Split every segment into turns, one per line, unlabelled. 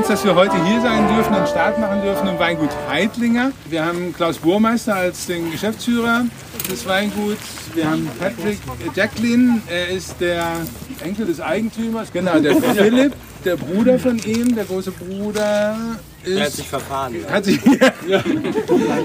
uns, dass wir heute hier sein dürfen und Start machen dürfen im Weingut Heidlinger. Wir haben Klaus Burmeister als den Geschäftsführer des Weinguts. Wir haben Patrick Jacqueline, er ist der Enkel des Eigentümers. Genau, der Philipp, der Bruder von ihm, der große Bruder ist.
Er hat sich verfahren.
Hat sich, ja.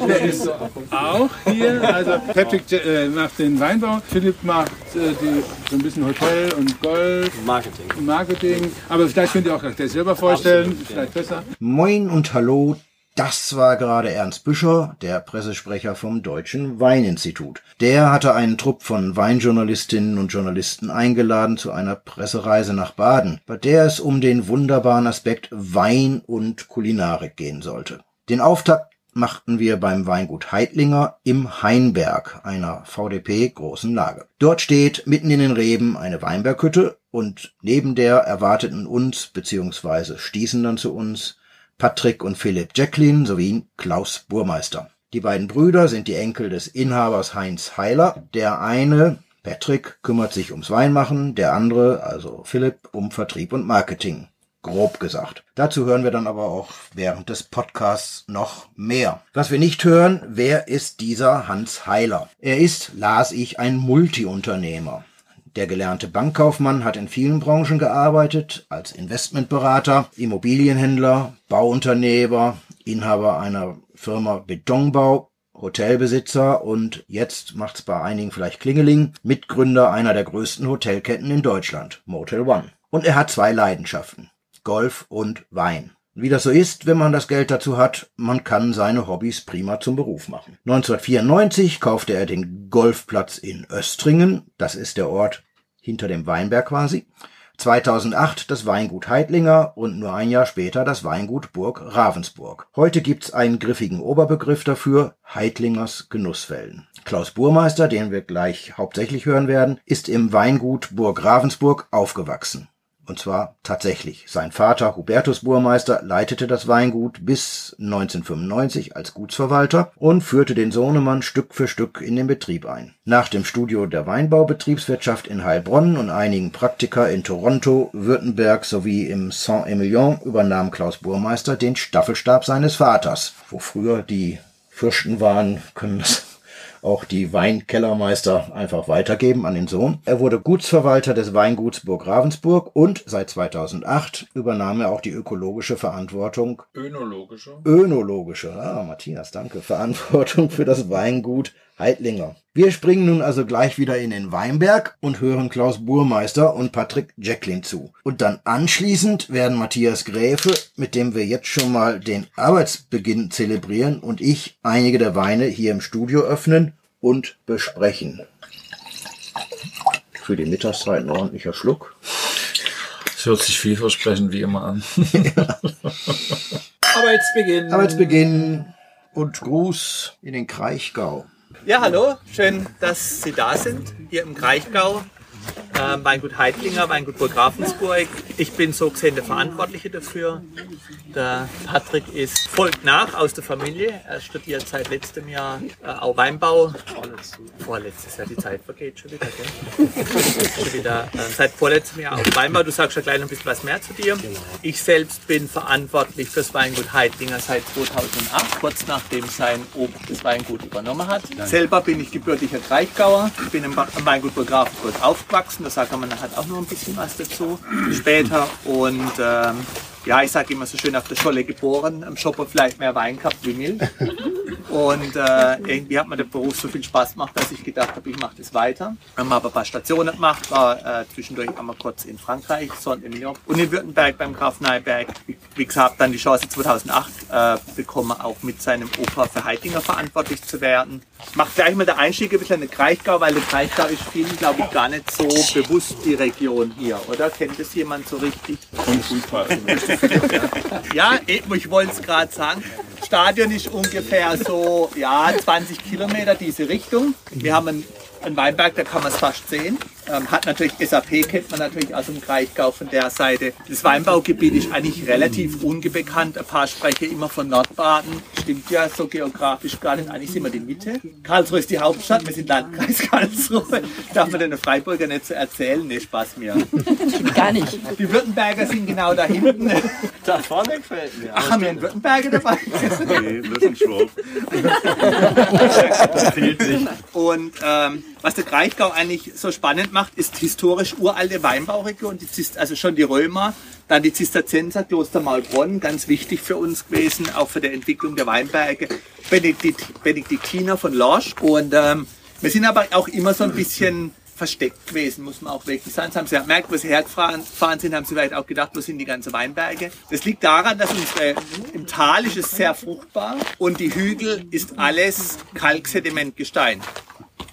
Der ist auch hier. Also Patrick äh, macht den Weinbau, Philipp macht die, so ein bisschen Hotel und Golf.
Marketing.
Marketing. Aber vielleicht könnt ihr auch gleich selber vorstellen. Vielleicht besser.
Moin und hallo. Das war gerade Ernst Büscher, der Pressesprecher vom Deutschen Weininstitut. Der hatte einen Trupp von Weinjournalistinnen und Journalisten eingeladen zu einer Pressereise nach Baden, bei der es um den wunderbaren Aspekt Wein und Kulinarik gehen sollte. Den Auftakt machten wir beim Weingut Heidlinger im Hainberg, einer VDP großen Lage. Dort steht mitten in den Reben eine Weinberghütte und neben der erwarteten uns bzw. stießen dann zu uns Patrick und Philipp Jacqueline sowie Klaus Burmeister. Die beiden Brüder sind die Enkel des Inhabers Heinz Heiler. Der eine, Patrick, kümmert sich ums Weinmachen, der andere, also Philipp, um Vertrieb und Marketing. Grob gesagt. Dazu hören wir dann aber auch während des Podcasts noch mehr. Was wir nicht hören, wer ist dieser Hans Heiler? Er ist, las ich, ein Multiunternehmer. Der gelernte Bankkaufmann hat in vielen Branchen gearbeitet, als Investmentberater, Immobilienhändler, Bauunternehmer, Inhaber einer Firma Betonbau, Hotelbesitzer und jetzt macht's bei einigen vielleicht Klingeling, Mitgründer einer der größten Hotelketten in Deutschland, Motel One. Und er hat zwei Leidenschaften, Golf und Wein. Wie das so ist, wenn man das Geld dazu hat, man kann seine Hobbys prima zum Beruf machen. 1994 kaufte er den Golfplatz in Östringen, das ist der Ort hinter dem Weinberg quasi. 2008 das Weingut Heidlinger und nur ein Jahr später das Weingut Burg Ravensburg. Heute gibt's einen griffigen Oberbegriff dafür, Heidlingers Genusswellen. Klaus Burmeister, den wir gleich hauptsächlich hören werden, ist im Weingut Burg Ravensburg aufgewachsen. Und zwar tatsächlich. Sein Vater Hubertus Burmeister leitete das Weingut bis 1995 als Gutsverwalter und führte den Sohnemann Stück für Stück in den Betrieb ein. Nach dem Studio der Weinbaubetriebswirtschaft in Heilbronn und einigen Praktika in Toronto, Württemberg sowie im Saint-Emilion übernahm Klaus Burmeister den Staffelstab seines Vaters. Wo früher die Fürsten waren, können das auch die Weinkellermeister einfach weitergeben an den Sohn. Er wurde Gutsverwalter des Weinguts Burg Ravensburg und seit 2008 übernahm er auch die ökologische Verantwortung.
Önologische.
Önologische, ah, Matthias, danke. Verantwortung für das Weingut Heidlinger. Wir springen nun also gleich wieder in den Weinberg und hören Klaus Burmeister und Patrick Jacqueline zu. Und dann anschließend werden Matthias Gräfe, mit dem wir jetzt schon mal den Arbeitsbeginn zelebrieren, und ich einige der Weine hier im Studio öffnen und besprechen. Für die Mittagszeit ein ordentlicher Schluck.
Es hört sich vielversprechend wie immer an.
Arbeitsbeginn.
Arbeitsbeginn und Gruß in den Kraichgau.
Ja, hallo, schön, dass Sie da sind, hier im Kraichgau. Äh, Weingut Heidlinger, Weingut Burg Ravensburg. Ich bin so gesehen der Verantwortliche dafür. Der Patrick ist folgt nach aus der Familie. Er studiert seit letztem Jahr äh, auch Weinbau. Vorletztes Jahr, die Zeit vergeht schon wieder. Gell? schon wieder äh, seit vorletztem Jahr auch Weinbau. Du sagst ja gleich noch ein bisschen was mehr zu dir. Ich selbst bin verantwortlich fürs Weingut Heidlinger seit 2008, kurz nachdem sein Opa das Weingut übernommen hat. Selber bin ich gebürtiger Kraichgauer. Ich bin im Ba- Weingut Burg Ravensburg aufgewachsen. Da sagt man hat auch noch ein bisschen was dazu später. Und ähm, ja, ich sage immer so schön auf der Scholle geboren. Am Shopper vielleicht mehr Wein gehabt wie Milch. Und äh, irgendwie hat mir der Beruf so viel Spaß gemacht, dass ich gedacht habe, ich mache das weiter. Haben aber ein paar Stationen gemacht, war äh, zwischendurch einmal kurz in Frankreich, Saint-Emilion und in Württemberg beim Graf Neiberg. Wie, wie gesagt, dann die Chance 2008 äh, bekommen, auch mit seinem Opa für Heitinger verantwortlich zu werden. Macht gleich mal der Einstieg ein bisschen in den Kraichgau, weil der Kraichgau ist vielen, glaube ich, gar nicht so bewusst die Region hier, oder? Kennt das jemand so richtig? Ja, ich wollte es gerade sagen. Stadion ist ungefähr so ja, 20 Kilometer diese Richtung. Wir haben einen, einen Weinberg, da kann man es fast sehen. Ähm, hat natürlich SAP, kennt man natürlich aus dem Kraichgau von der Seite. Das Weinbaugebiet ist eigentlich relativ unbekannt. Ein paar sprechen immer von Nordbaden. stimmt ja so geografisch gar nicht. Eigentlich sind wir die Mitte. Karlsruhe ist die Hauptstadt, wir sind Landkreis Karlsruhe. Darf man den Freiburger nicht so erzählen? Nee, Spaß mir.
Gar nicht.
Die Württemberger sind genau da hinten.
Da vorne gefällt mir.
Ach, haben wir einen Württemberger dabei?
Nee, das ist ein Schwab. das fehlt nicht.
Und ähm, was der Kraichgau eigentlich so spannend macht, ist historisch uralte Weinbauregion, also schon die Römer, dann die Zisterzienser, Kloster Maulbronn, ganz wichtig für uns gewesen, auch für die Entwicklung der Weinberge, Benedikt, Benediktiner von Lorsch. Und ähm, wir sind aber auch immer so ein bisschen versteckt gewesen, muss man auch wirklich sagen. Das haben sie gemerkt, wo sie hergefahren sind, haben sie vielleicht auch gedacht, wo sind die ganzen Weinberge. Das liegt daran, dass unsere, im Tal ist es sehr fruchtbar und die Hügel ist alles Kalksedimentgestein.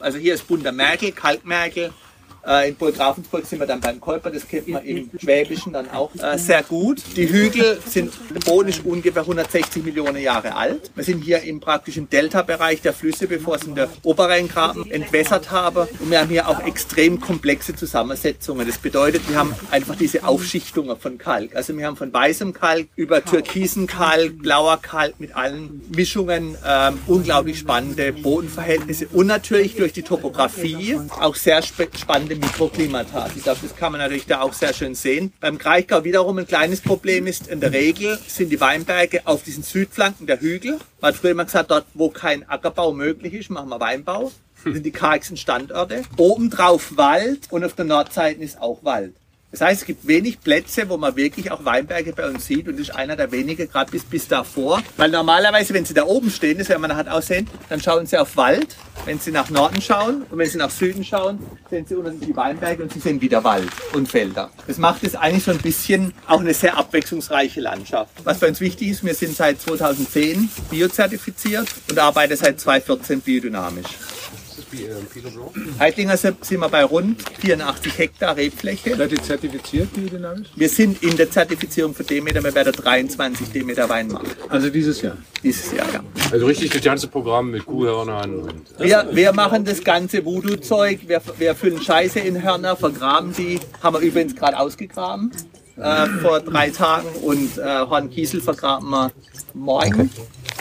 Also hier ist bunter Merkel, Kalkmerkel. Äh, in Burg Ravensburg sind wir dann beim Kolper, das kennt man im Schwäbischen dann auch äh, sehr gut. Die Hügel sind, ist ungefähr 160 Millionen Jahre alt. Wir sind hier im praktischen Delta-Bereich der Flüsse, bevor es in der Oberrheingraben entwässert habe. Und wir haben hier auch extrem komplexe Zusammensetzungen. Das bedeutet, wir haben einfach diese Aufschichtungen von Kalk. Also wir haben von weißem Kalk über türkisen Kalk, blauer Kalk mit allen Mischungen ähm, unglaublich spannende Bodenverhältnisse und natürlich durch die Topografie auch sehr spannende Mikroklimata. Ich glaube, das kann man natürlich da auch sehr schön sehen. Beim Kraichgau wiederum ein kleines Problem ist, in der Regel sind die Weinberge auf diesen Südflanken der Hügel. Man hat früher immer gesagt, dort wo kein Ackerbau möglich ist, machen wir Weinbau. Das sind die kargsten Standorte. Obendrauf Wald und auf der Nordseite ist auch Wald. Das heißt, es gibt wenig Plätze, wo man wirklich auch Weinberge bei uns sieht und das ist einer der wenigen, gerade bis, bis davor. Weil normalerweise, wenn sie da oben stehen, das werden wir nachher aussehen, dann schauen sie auf Wald. Wenn sie nach Norden schauen und wenn sie nach Süden schauen, sehen sie unten die Weinberge und sie sehen wieder Wald und Felder. Das macht es eigentlich so ein bisschen auch eine sehr abwechslungsreiche Landschaft. Was für uns wichtig ist, wir sind seit 2010 biozertifiziert und arbeiten seit 2014 biodynamisch. Heidlinger sind wir bei rund 84 Hektar Rebfläche.
Seid ihr zertifiziert biodynamisch?
Wir sind in der Zertifizierung für Demeter, wir werden 23 Demeter Wein machen.
Also dieses Jahr?
Dieses Jahr, ja.
Also richtig das ganze Programm mit Kuhhörnern und...
Wir, wir machen das ganze Voodoo-Zeug, wir, wir füllen Scheiße in Hörner, vergraben die, haben wir übrigens gerade ausgegraben. Äh, vor drei Tagen und äh, Hornkiesel vergraben wir morgen.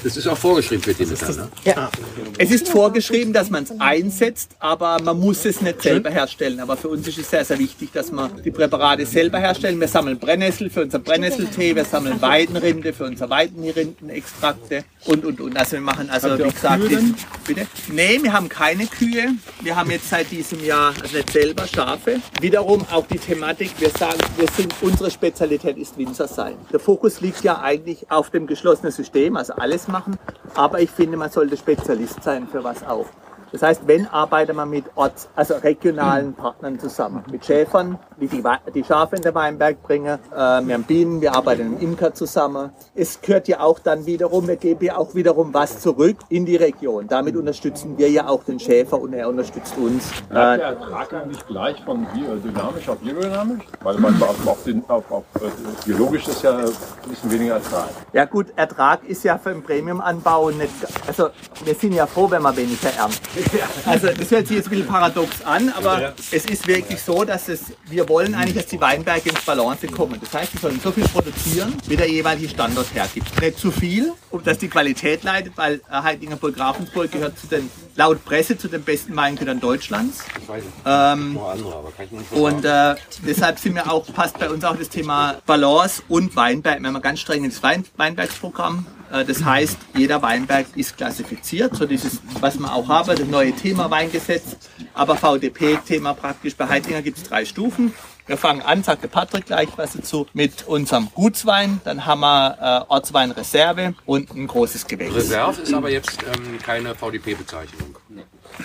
Das ist auch vorgeschrieben für Demeter, ne?
Ja. Es ist vorgeschrieben, dass man es einsetzt, aber man muss es nicht selber herstellen. Aber für uns ist es sehr, sehr wichtig, dass wir die Präparate selber herstellen. Wir sammeln Brennnessel für unser Brennnesseltee, wir sammeln Weidenrinde für unsere Weidenrindenextrakte und, und, und. Also wir machen also, wie
auch
gesagt,
Kühe
bitte? Nee, wir haben keine Kühe. Wir haben jetzt seit diesem Jahr, also nicht selber, Schafe. Wiederum auch die Thematik, wir sagen, wir sind, unsere Spezialität ist Winzer sein. Der Fokus liegt ja eigentlich auf dem geschlossenen System, also alles machen. Aber ich finde, man sollte Spezialist sein für was auch. Das heißt, wenn arbeitet man mit Orts, also regionalen Partnern zusammen, mit Schäfern, die die, die Schafe in den Weinberg bringen, äh, wir haben Bienen, wir arbeiten mit Imker zusammen. Es gehört ja auch dann wiederum, wir geben ja auch wiederum was zurück in die Region. Damit unterstützen wir ja auch den Schäfer und er unterstützt uns. Äh,
der Ertrag eigentlich gleich von biodynamisch auf biodynamisch? Weil man auf, auf, den, auf, auf äh, biologisch ist ja ein bisschen weniger Ertrag.
Ja gut, Ertrag ist ja für den Premium-Anbau nicht, also wir sind ja froh, wenn wir weniger ernten. Also das hört sich jetzt ein bisschen paradox an, aber es ist wirklich so, dass es, wir wollen eigentlich, dass die Weinberge ins Balance kommen. Das heißt, sie sollen so viel produzieren, wie der jeweilige Standort hergibt. Nicht zu viel, um dass die Qualität leidet, weil äh, Heidingerburg Ravensburg gehört zu den, laut Presse zu den besten Weingütern Deutschlands.
Ich weiß nicht,
Ähm,
noch andere, aber kann ich mir nicht
und äh, deshalb sind wir auch, passt bei uns auch das Thema Balance und Weinberg. Wir haben ein ganz strenges Wein, Weinbergsprogramm. Äh, das heißt, jeder Weinberg ist klassifiziert, so dieses, was wir auch haben, das neue Thema Weingesetz. Aber VDP-Thema praktisch. Bei Heidlinger gibt es drei Stufen. Wir fangen an, sagte Patrick gleich was dazu, mit unserem Gutswein. Dann haben wir äh, Ortsweinreserve und ein großes Gewächs.
Reserve ist aber jetzt ähm, keine VDP-Bezeichnung.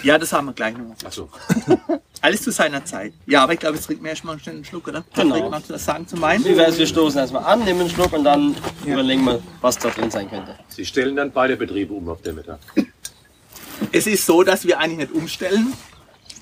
Ja, das haben wir gleich noch.
Achso.
Alles zu seiner Zeit. Ja, aber ich glaube, jetzt trinken wir erstmal schnell einen Schluck, oder? Patrick,
Genau.
magst du das sagen zu meinen?
Wie wär's, wir stoßen erstmal an, nehmen einen Schluck und dann überlegen wir, was da drin sein könnte.
Sie stellen dann beide Betriebe um auf Demeter.
Es ist so, dass wir eigentlich nicht umstellen.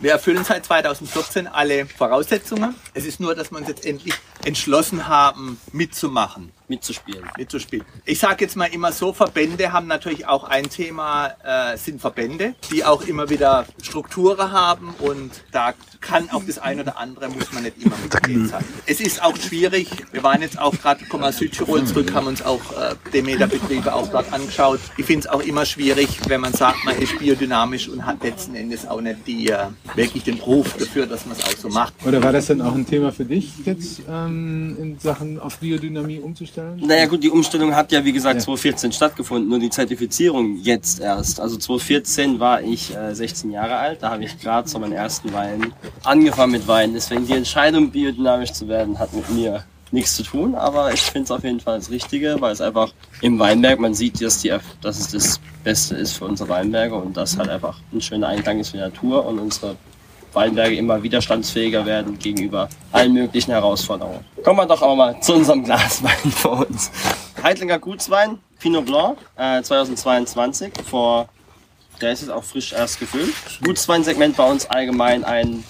Wir erfüllen seit 2014 alle Voraussetzungen. Es ist nur, dass wir uns jetzt endlich entschlossen haben, mitzumachen
mitzuspielen.
mitzuspielen. Ich sage jetzt mal immer so, Verbände haben natürlich auch ein Thema, äh, sind Verbände, die auch immer wieder Strukturen haben und da kann auch das eine oder andere, muss man nicht immer mitgehen sein. Es ist auch schwierig, wir waren jetzt auch gerade, kommen aus Südtirol zurück, haben uns auch äh, Demeter-Betriebe auch dort angeschaut. Ich finde es auch immer schwierig, wenn man sagt, man ist biodynamisch und hat letzten Endes auch nicht die, äh, wirklich den Ruf dafür, dass man es auch so macht.
Oder war das dann auch ein Thema für dich jetzt ähm, in Sachen auf Biodynamie umzustellen?
Naja gut, die Umstellung hat ja wie gesagt 2014 stattgefunden, nur die Zertifizierung jetzt erst. Also 2014 war ich äh, 16 Jahre alt, da habe ich gerade so meinen ersten Wein angefangen mit Wein. Deswegen die Entscheidung, biodynamisch zu werden, hat mit mir nichts zu tun, aber ich finde es auf jeden Fall das Richtige, weil es einfach im Weinberg, man sieht, dass, die, dass es das Beste ist für unsere Weinberge und das halt einfach ein schöner Einklang ist für die Natur und unsere Weinberge immer widerstandsfähiger werden gegenüber allen möglichen Herausforderungen. Kommen wir doch aber mal zu unserem Glaswein für uns. Heidlinger Gutswein, Pinot Blanc, äh, 2022, vor, der ist jetzt auch frisch erst gefüllt. Gutsweinsegment bei uns allgemein ein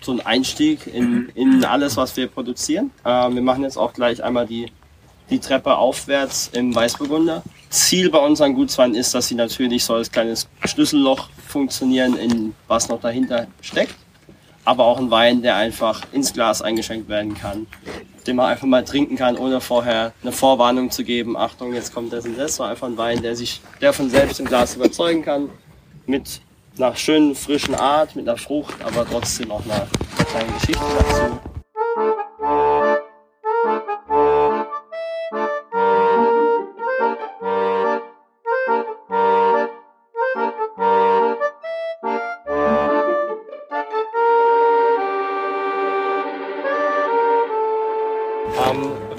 so ein Einstieg in, in alles, was wir produzieren. Äh, wir machen jetzt auch gleich einmal die, die Treppe aufwärts im Weißburgunder. Ziel bei unseren Gutsweinen ist, dass sie natürlich so als kleines Schlüsselloch funktionieren, in was noch dahinter steckt aber auch ein Wein, der einfach ins Glas eingeschenkt werden kann, den man einfach mal trinken kann, ohne vorher eine Vorwarnung zu geben. Achtung, jetzt kommt das und das. So einfach ein Wein, der sich, der von selbst im Glas überzeugen kann, mit einer schönen frischen Art, mit einer Frucht, aber trotzdem auch einer kleinen Geschichte dazu.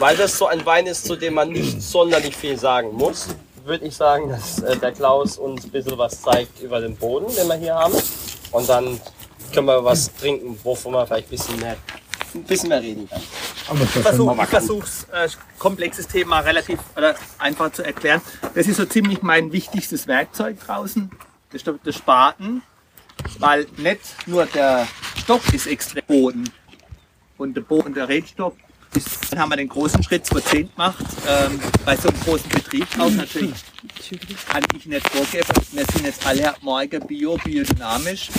Weil das so ein Wein ist, zu dem man nicht sonderlich viel sagen muss, würde ich sagen, dass äh, der Klaus uns ein bisschen was zeigt über den Boden, den wir hier haben. Und dann können wir was trinken, wovon man vielleicht ein bisschen mehr, ein bisschen mehr reden kann.
Ich versuche ich versuch's, äh, komplexes Thema relativ oder einfach zu erklären. Das ist so ziemlich mein wichtigstes Werkzeug draußen, das, ist der- Spaten, weil nicht nur der Stock ist extrem Boden und der Boden, der Rebstock ist, dann haben wir den großen Schritt 2010 gemacht. Ähm, bei so einem großen Betrieb auch natürlich kann ich nicht vorgeben, wir sind jetzt alle morgen bio, biodynamisch,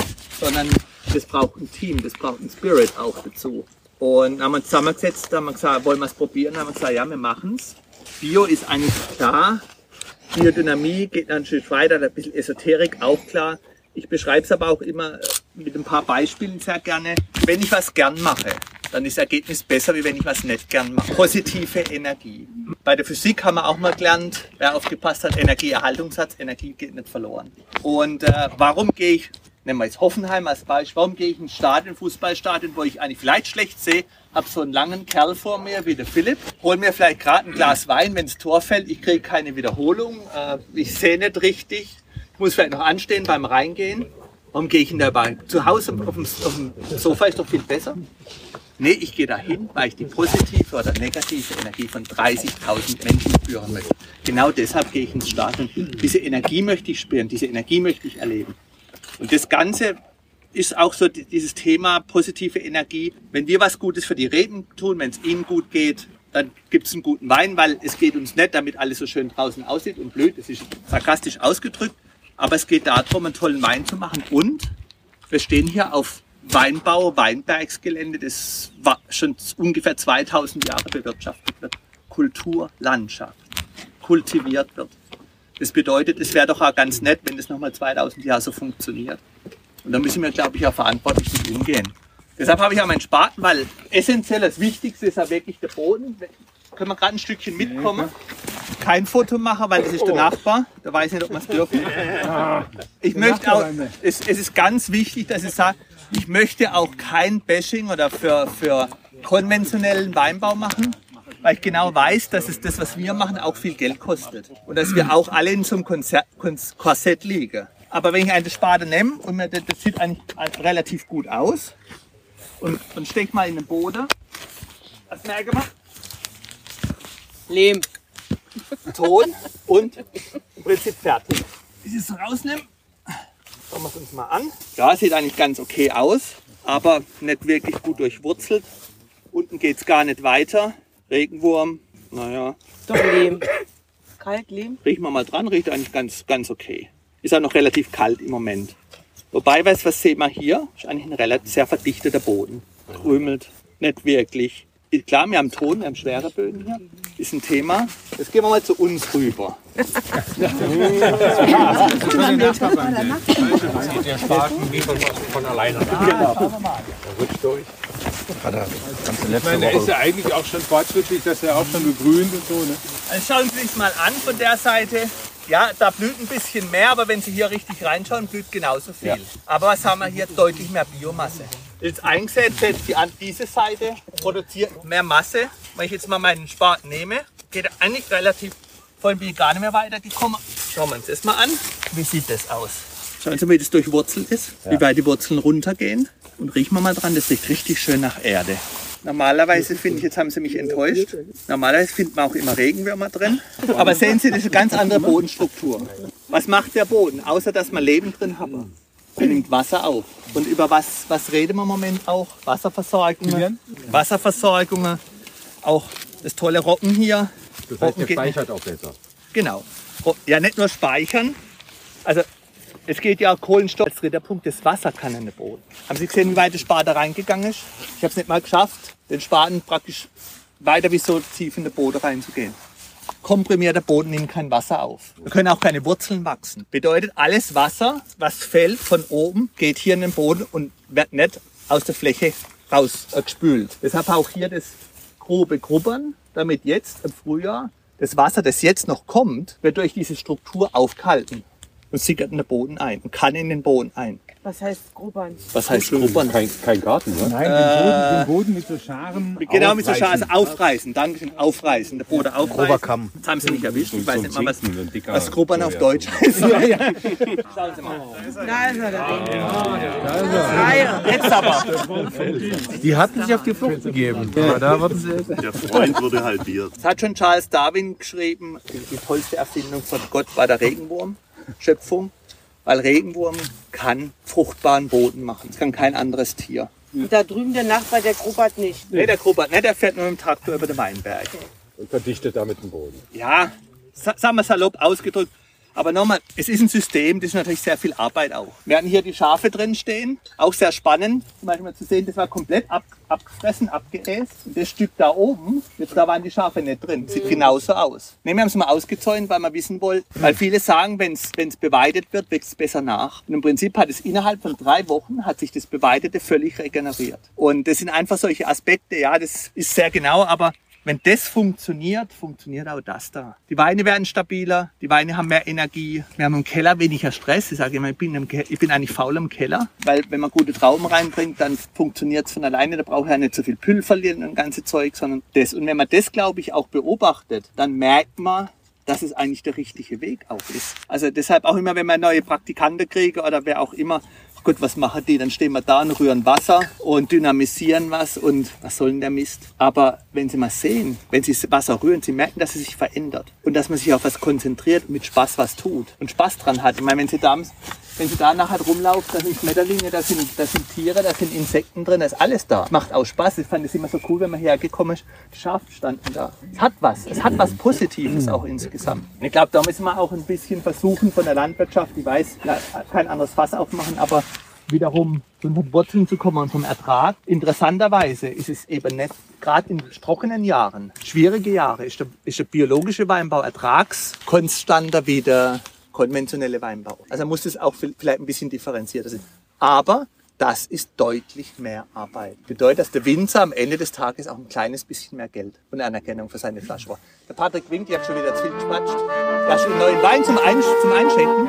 sondern das braucht ein Team, das braucht ein Spirit auch dazu. Und haben wir uns zusammengesetzt, haben wir gesagt, wollen wir es probieren, haben wir gesagt, ja, wir machen es. Bio ist eigentlich klar, Biodynamie geht dann ein Stück weiter, ein bisschen Esoterik auch klar. Ich beschreibe es aber auch immer mit ein paar Beispielen sehr gerne. Wenn ich was gern mache, dann ist das Ergebnis besser, wie wenn ich was nicht gern mache. Positive Energie. Bei der Physik haben wir auch mal gelernt, wer aufgepasst hat, Energieerhaltungssatz, Energie geht nicht verloren. Und äh, warum gehe ich, nehmen wir jetzt Hoffenheim als Beispiel, warum gehe ich ins Stadion, Fußballstadion, wo ich eigentlich vielleicht schlecht sehe, habe so einen langen Kerl vor mir wie der Philipp, hol mir vielleicht gerade ein Glas Wein, wenn das Tor fällt, ich kriege keine Wiederholung, äh, ich sehe nicht richtig, muss vielleicht noch anstehen beim Reingehen. Warum gehe ich denn dabei? Zu Hause auf dem, auf dem Sofa ist doch viel besser. Nee, ich gehe dahin, weil ich die positive oder negative Energie von 30.000 Menschen spüren möchte. Genau deshalb gehe ich ins Stadion. Diese Energie möchte ich spüren, diese Energie möchte ich erleben. Und das Ganze ist auch so die- dieses Thema positive Energie. Wenn wir was Gutes für die Reben tun, wenn es ihnen gut geht, dann gibt es einen guten Wein, weil es geht uns nicht, damit alles so schön draußen aussieht und blöd. Das ist sarkastisch ausgedrückt. Aber es geht darum, einen tollen Wein zu machen. Und wir stehen hier auf Weinbau, Weinbergsgelände, das schon ungefähr 2000 Jahre bewirtschaftet wird. Kultur, Landschaft, kultiviert wird. Das bedeutet, es wäre doch auch ganz nett, wenn das nochmal 2000 Jahre so funktioniert. Und da müssen wir, glaube ich, auch verantwortlich mit umgehen. Deshalb habe ich auch meinen Spaten, weil essentiell das Wichtigste ist ja wirklich der Boden. Können wir gerade ein Stückchen mitkommen? Kein Foto machen, weil das ist der Nachbar. Da weiß ich nicht, ob wir es dürfen. Ich möchte auch, es, es ist ganz wichtig, dass ich sage, ich möchte auch kein Bashing oder für, für konventionellen Weinbau machen, weil ich genau weiß, dass es das, was wir machen, auch viel Geld kostet. Und dass wir auch alle in so einem Konzer Kon- Korsett liegen. Aber wenn ich eine Spade nehme und mir, das, das sieht eigentlich relativ gut aus und, und stecke mal in den Boden, was merke man?
Lehm.
Ton und im Prinzip fertig. Wenn ich es rausnehme, schauen wir es uns mal an. Ja, sieht eigentlich ganz okay aus, aber nicht wirklich gut durchwurzelt Unten geht es gar nicht weiter. Regenwurm, naja,
Doch Lehm. Kalklehm.
riechen wir mal dran, riecht eigentlich ganz, ganz okay. Ist auch noch relativ kalt im Moment. Wobei, weißt du, was sehen wir hier? Ist eigentlich ein relativ sehr verdichteter Boden. Krümelt, nicht wirklich. Klar, wir haben Ton, wir haben schwere Böden hier. Ist ein Thema. Jetzt gehen wir mal zu uns rüber.
Der Spaten wie von, von alleine. Rutscht durch.
Ich meine, der ist ja eigentlich auch schon fortschrittlich, dass er auch schon begrünt und so. Ne?
Also schauen Sie sich mal an von der Seite. Ja, da blüht ein bisschen mehr, aber wenn Sie hier richtig reinschauen, blüht genauso viel. Aber was haben wir hier? Deutlich mehr Biomasse. Jetzt eingesetzt, jetzt die an diese Seite produziert mehr Masse. Wenn ich jetzt mal meinen Spaten nehme, geht er eigentlich relativ, vorhin bin ich gar nicht mehr weitergekommen. Schauen wir uns das mal an. Wie sieht das aus? Schauen Sie mal, wie das durchwurzelt ist, wie weit die Wurzeln runtergehen. Und riechen wir mal dran, das riecht richtig schön nach Erde. Normalerweise finde ich, jetzt haben sie mich enttäuscht. Normalerweise findet man auch immer Regenwürmer drin. Aber sehen Sie, das ist eine ganz andere Bodenstruktur. Was macht der Boden? Außer dass man Leben drin hat. Nimmt Wasser auf. Und über was, was reden wir im Moment auch? Wasserversorgungen. Wasserversorgungen. Auch das tolle Roggen hier.
Das heißt, der
geht-
speichert auch besser.
Genau. Ja, nicht nur speichern. Also es geht ja auch Kohlenstoff. Als dritter Punkt, das Wasser kann in den Boden. Haben Sie gesehen, wie weit der Spaten reingegangen ist? Ich habe es nicht mal geschafft, den Spaten praktisch weiter wie so tief in den Boden reinzugehen. Komprimierter Boden nimmt kein Wasser auf. Da können auch keine Wurzeln wachsen. Bedeutet, alles Wasser, was fällt von oben, geht hier in den Boden und wird nicht aus der Fläche rausgespült. Deshalb auch hier das grobe Grubbern, damit jetzt im Frühjahr das Wasser, das jetzt noch kommt, wird durch diese Struktur aufgehalten und sickert in den Boden ein und kann in den Boden ein.
Was heißt Grubbern?
Was heißt Grubbern?
Kein, kein Garten, ne?
Nein, den, Boden, den Boden mit so Scharen.
Genau, mit so
aufreißen.
Scharen aufreißen. Dankeschön, aufreißen. Der Boden aufreißen.
Grober Kamm.
Jetzt haben Sie mich erwischt. Ich weiß nicht mal, was,
Zinken, ein dicker-
was Grubbern auf. Deutsch heißt. Ja, ja. Schauen Sie mal.
Da ist er, der Ding.
Jetzt aber.
Die hatten sich auf die Flucht begeben. Aber da wurden sie.
Der Freund wurde halbiert.
Das hat schon Charles Darwin geschrieben. Die, die tollste Erfindung von Gott war der Regenwurm. Schöpfung. Weil Regenwurm kann fruchtbaren Boden machen. Das kann kein anderes Tier.
Und da drüben der Nachbar, der grubbert nicht.
Nee, der Grubbert, ne, der fährt nur mit dem Traktor über den Weinberg.
Und verdichtet damit den Boden.
Ja, sa- sagen wir salopp ausgedrückt. Aber nochmal, es ist ein System, das ist natürlich sehr viel Arbeit auch. Wir hatten hier die Schafe drin stehen, auch sehr spannend, zum Beispiel mal zu sehen, das war komplett ab, abgefressen, abgeäst. Und das Stück da oben, jetzt da waren die Schafe nicht drin, sieht genauso aus. Ne, wir haben es mal ausgezäunt, weil wir wissen wollen, weil viele sagen, wenn es beweidet wird, wächst es besser nach. Und im Prinzip hat es innerhalb von drei Wochen, hat sich das Beweidete völlig regeneriert. Und das sind einfach solche Aspekte, ja, das ist sehr genau, aber wenn das funktioniert, funktioniert auch das da. Die Weine werden stabiler, die Weine haben mehr Energie, wir haben im Keller weniger Stress. Ich sage immer, ich bin, im ich bin eigentlich faul im Keller, weil wenn man gute Trauben reinbringt, dann funktioniert es von alleine. Da braucht er nicht so viel Püll verlieren und ganze Zeug, sondern das. Und wenn man das, glaube ich, auch beobachtet, dann merkt man, dass es eigentlich der richtige Weg auch ist. Also deshalb auch immer, wenn man neue Praktikanten kriege oder wer auch immer, Gott, was machen die? Dann stehen wir da und rühren Wasser und dynamisieren was und was soll denn der Mist? Aber wenn Sie mal sehen, wenn Sie Wasser rühren, Sie merken, dass es sich verändert und dass man sich auf was konzentriert und mit Spaß was tut und Spaß dran hat. Ich meine, wenn Sie da, wenn Sie da nachher rumlaufen, da sind Schmetterlinge, da sind, da sind Tiere, da sind Insekten drin, da ist alles da. Macht auch Spaß. Ich fand es immer so cool, wenn man hergekommen ist, die Schafe standen da. Es hat was. Es hat was Positives auch insgesamt. Ich glaube, da müssen wir auch ein bisschen versuchen von der Landwirtschaft, ich weiß, kein anderes Fass aufmachen, aber wiederum zu den Wurzeln zu kommen und vom Ertrag. Interessanterweise ist es eben nicht, gerade in trockenen Jahren, schwierige Jahre, ist der, ist der biologische Weinbau ertragskonstanter wie der konventionelle Weinbau. Also muss es auch vielleicht ein bisschen differenzierter sein. Aber das ist deutlich mehr Arbeit. Bedeutet, dass der Winzer am Ende des Tages auch ein kleines bisschen mehr Geld und Anerkennung für seine Flasche war. Der Patrick winkt, ich habe schon wieder zu viel gespatscht. Da ist ein neuen Wein zum, Einsch zum Einschenken.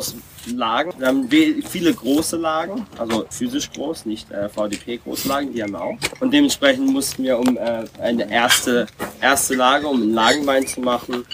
Aus Lagen, wir haben viele große Lagen, also physisch groß, nicht äh, VDP-große Lagen, die haben wir auch. Und dementsprechend mussten wir, um äh, eine erste, erste Lage, um einen Lagenwein zu machen,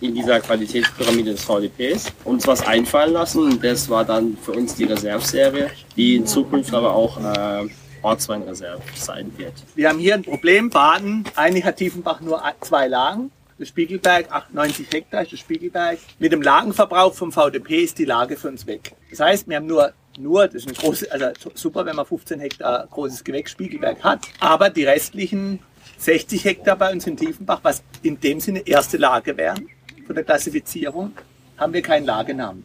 in dieser Qualitätspyramide des VDPs, uns was einfallen lassen. Das war dann für uns die Reserveserie, die in Zukunft aber auch äh, Ortsweinreserve sein wird.
Wir haben hier ein Problem. Baden, eigentlich hat Tiefenbach nur zwei Lagen. Der Spiegelberg, 98 Hektar ist der Spiegelberg. Mit dem Lagenverbrauch vom VDP ist die Lage für uns weg. Das heißt, wir haben nur, nur, das ist eine große, also super, wenn man 15 Hektar großes Gewächs Spiegelberg hat. Aber die restlichen 60 Hektar bei uns in Tiefenbach, was in dem Sinne erste Lage wären von der Klassifizierung, haben wir keinen Lagenamen.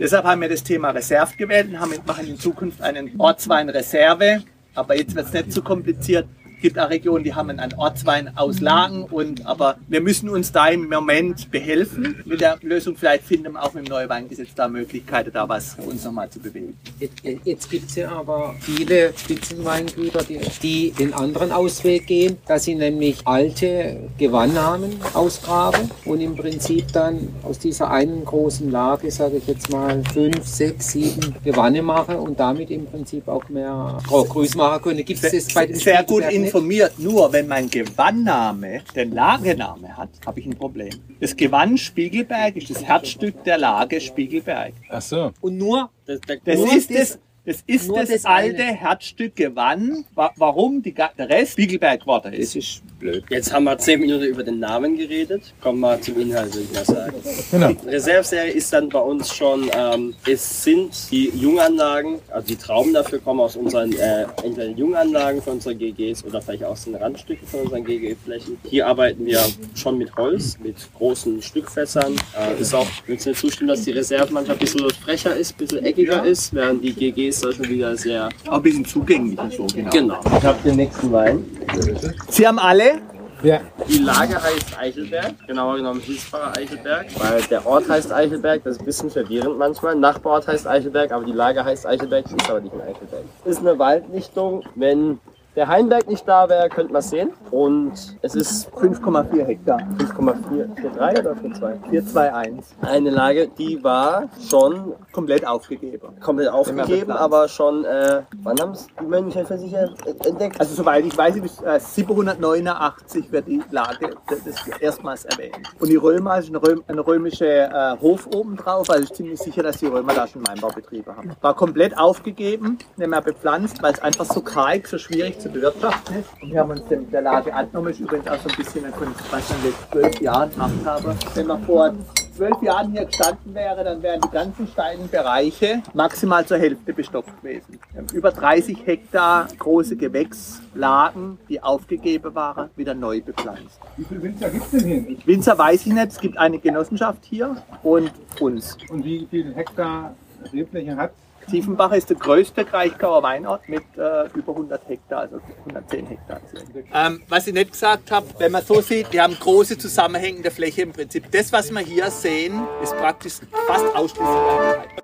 Deshalb haben wir das Thema Reserve gewählt und haben, machen in Zukunft einen Ortswein Reserve. Aber jetzt wird es nicht zu kompliziert. Es gibt auch Regionen, die haben einen Ortswein aus Lagen. Und, aber wir müssen uns da im Moment behelfen mit der Lösung. Vielleicht finden wir auch mit dem Neuweingesetz da Möglichkeiten, da was für uns nochmal zu bewegen.
Jetzt, jetzt gibt es ja aber viele Spitzenweingüter, die, die den anderen Ausweg gehen, dass sie nämlich alte Gewannnamen ausgraben und im Prinzip dann aus dieser einen großen Lage, sage ich jetzt mal, fünf, sechs, sieben Gewanne machen und damit im Prinzip auch mehr Grüß machen können. Gibt es das bei den
Sehr gut
nicht?
Informiert. Nur wenn mein Gewanname den Lagename hat, habe ich ein Problem. Das Gewann Spiegelberg ist das Herzstück der Lage Spiegelberg.
Ach so.
Und nur
Das
Nur
ist
das-
das, das, ist das,
das
alte
eine.
Herzstück Gewann, wa warum die, der Rest Spiegelberg geworden ist.
das ist blöd.
Jetzt haben wir zehn Minuten über den Namen geredet. Kommen wir zum Inhalt, würde ich mal sagen.
Genau.
Die Reserveserie ist dann bei uns schon, ähm, es sind die Junganlagen, also die Trauben dafür kommen aus unseren, äh, entweder Junganlagen von unseren GGs oder vielleicht aus den Randstücken von unseren GG-Flächen. Hier arbeiten wir schon mit Holz, mit großen Stückfässern. Äh, ist auch, willst du mir zustimmen, dass die Reserve manchmal ein bisschen frecher ist, ein bisschen eckiger ist, während die GGs da schon wieder sehr...
Auch ein bisschen zugänglicher so, genau.
Genau. Ich habe den nächsten Wein.
Sie haben alle
Ja.
Die Lage heißt Eichelberg, genauer genommen Hilsbacher Eichelberg, weil der Ort heißt Eichelberg, das ist ein bisschen verwirrend manchmal. Nachbarort heißt Eichelberg, aber die Lage heiheißt Eichelberg, ist aber nicht in Eichelberg. Ist eine Waldlichtung, wenn der Heinberg nicht da wäre, könnte man sehen. Und es ist
5,4 Hektar.
5,43 oder 4,2.
421.
Eine Lage, die war schon
Komplett aufgegeben.
komplett aufgegeben, aber schon, äh, wann haben es die Mönche für sich entdeckt?
Also soweit ich weiß, bis äh, 789 wird die Lage das ist erstmals erwähnt. Und die Römer ist ein, Röm, ein römischer äh, Hof obendrauf, also ich bin ziemlich sicher, dass die Römer da schon Weinbaubetriebe haben. War komplett aufgegeben, nicht mehr bepflanzt, weil es einfach so karg, so schwierig zu bewirtschaften ist. Und wir haben uns dem, der Lage angenommen, ist übrigens auch so ein bisschen eine Kunst, was ich in den letzten zwölf Jahren gemacht habe. Wenn man vor zwölf Jahren hier gestanden wäre, dann wären die ganzen steilen Bereiche maximal zur Hälfte bestockt gewesen. Über 30 Hektar große Gewächslagen, die aufgegeben waren, wieder neu bepflanzt.
Wie viele Winzer gibt es denn hier?
Winzer weiß ich nicht, es gibt eine Genossenschaft hier und uns.
Und wie viel Hektar Rebfläche hat?
Tiefenbach ist der größte Kraichgauer Weinort mit äh, über 100 Hektar, also 110 Hektar. Ähm, was ich nicht gesagt habe, wenn man so sieht, wir haben große zusammenhängende Fläche im Prinzip. Das, was wir hier sehen, ist praktisch fast ausschließlich Weinberg.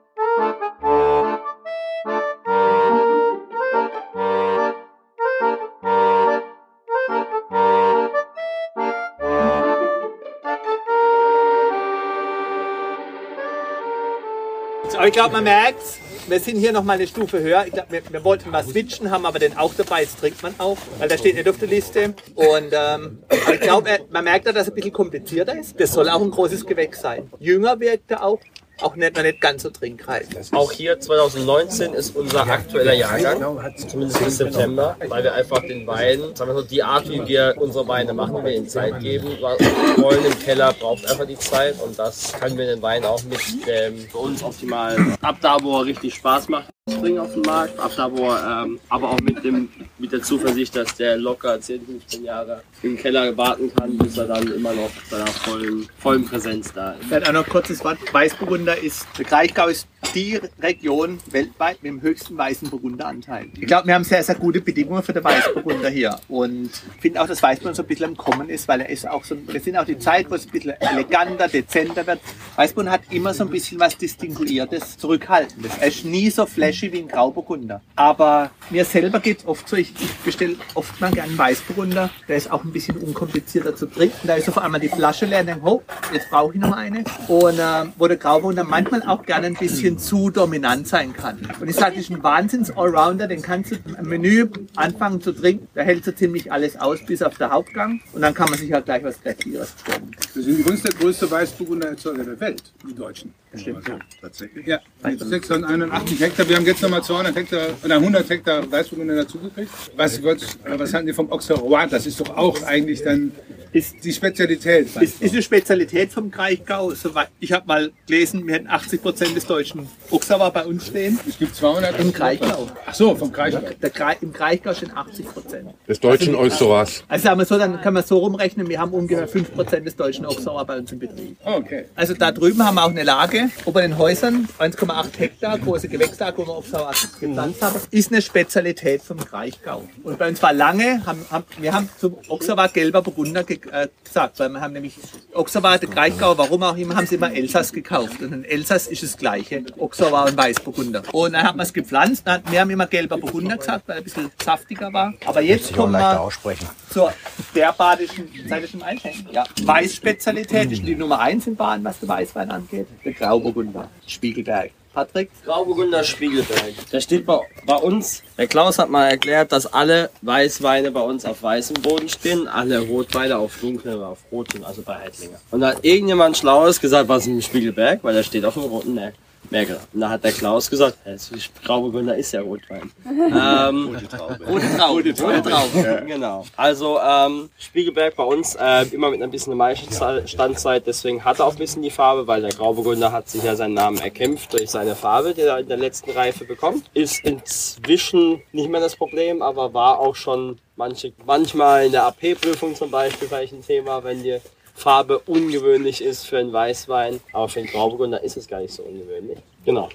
Aber ich glaube, man merkt, wir sind hier noch mal eine Stufe höher. Ich glaub, wir, wir wollten mal switchen, haben aber den auch dabei. Jetzt trinkt man auch, weil der steht nicht auf der Liste. Und ähm, ich glaube, man merkt auch, dass es ein bisschen komplizierter ist. Das soll auch ein großes Gewächs sein. Jünger wirkt er auch, auch nicht, noch nicht ganz so trinkreif.
Auch hier 2019 ist unser aktueller Jahrgang, zumindest bis September, weil wir einfach den Wein, sagen wir so, die Art, wie wir unsere Weine machen, wir ihnen Zeit geben. weil Rollen im Keller braucht einfach die Zeit und das können wir den Wein auch mit dem für uns optimal ab da, wo er richtig Spaß macht, bringen auf den Markt, ab da, wo er, ähm, aber auch mit dem mit der Zuversicht, dass der locker 10, 15 Jahre im Keller warten kann, bis er dann immer noch seiner vollen, vollen Präsenz da ist.
Vielleicht auch noch kurzes Wort. Weißburgunder ist, der Kraichgau ist die Region weltweit mit dem höchsten weißen Burgunderanteil. Ich glaube, wir haben sehr, sehr gute Bedingungen für den Weißburgunder hier. Und ich finde auch, dass Weißburgunder so ein bisschen im Kommen ist, weil er ist auch so, wir sind auch die Zeit, wo es ein bisschen eleganter, dezenter wird. Weißburgunder hat immer so ein bisschen was Distinguiertes, Zurückhaltendes. Er ist nie so flashy wie ein Grauburgunder. Aber mir selber geht es oft so, ich, ich bestelle oft mal gerne einen Weißburgunder. Der ist auch ein bisschen unkomplizierter zu trinken. Da ist auf einmal die Flasche leer und denke, oh, jetzt brauche ich noch eine. Und äh, wo der Grauburgunder manchmal auch gerne ein bisschen zu dominant sein kann. Und ich sage, das ist ein Wahnsinns-Allrounder, den kannst du im Menü anfangen zu trinken, da hält so ziemlich alles aus, bis auf der Hauptgang. Und dann kann man sich halt gleich was Kräftigeres bestellen.
Wir sind übrigens der größte Weißburgunder-Erzeuger der Welt, die Deutschen.
Stimmt, ja.
Tatsächlich? Ja, 681 Hektar. Wir haben jetzt nochmal 200 Hektar oder 100 Hektar Weißburgunder dazugekriegt. Was, was, was halten Sie vom Auxerrois? Das ist doch auch eigentlich dann
Ist,
die Spezialität.
ist, ist eine Spezialität vom Kraichgau. Soweit- Ich habe mal gelesen, wir hätten 80 Prozent des deutschen Auxerrois bei uns stehen.
Es gibt 200
Im Kraichgau.
Ach so, vom Kraichgau.
Der Krei- Im Kraichgau stehen 80 Prozent.
Des deutschen Osteras.
Also sagen wir so, dann kann man so rumrechnen, wir haben ungefähr 5 Prozent des deutschen Auxerrois bei uns im Betrieb.
Okay.
Also da drüben haben wir auch eine Lage, ober den Häusern, 1,8 Hektar, große Gewächslage, wo wir Auxerrois gepflanzt haben, ist eine Spezialität vom Kraichgau. Und bei uns war lange, haben, haben, wir haben zum Auxerrois gelber Burgunder ge, äh, gesagt, weil wir haben nämlich der Kraichgau, warum auch immer, haben sie immer Elsass gekauft. Und in Elsass ist das gleiche, Auxerrois und Weißburgunder. Und dann hat man es gepflanzt, dann, wir haben immer gelber Burgunder gesagt, weil er ein bisschen saftiger war. Aber jetzt kommen wir
aussprechen.
zur der badischen zeitlichen Einschenken. Ja. Weißspezialität ist die Nummer eins in Baden, was der Weißwein angeht. Der Grauburgunder, Spiegelberg. Patrick?
Grauburgunder Spiegelberg. Der steht bei, bei uns. Der Klaus hat mal erklärt, dass alle Weißweine bei uns auf weißem Boden stehen, alle Rotweine auf dunklem oder auf rotem, also bei Heidlinger. Und da hat irgendjemand Schlaues gesagt, was ist ein Spiegelberg? Weil der steht auf dem roten Mer- Merkel. Und da hat der Klaus gesagt, "Hä, das ist- Grauburgunder ist ja Rotwein. ähm, rote Traube. Rote Traube. Rote Traube. Genau. Also ähm, Spiegelberg bei uns äh, immer mit ein bisschen Maischestandzeit, deswegen hat er auch ein bisschen die Farbe, weil der Grauburgunder hat sich ja seinen Namen erkämpft durch seine Farbe, die er in der letzten Reife bekommt. Ist inzwischen nicht mehr das Problem, aber war auch schon manche, manchmal in der AP-Prüfung zum Beispiel vielleicht ein Thema, wenn die Farbe ungewöhnlich ist für einen Weißwein, aber für einen Grauburgunder ist es gar nicht so ungewöhnlich. Genau.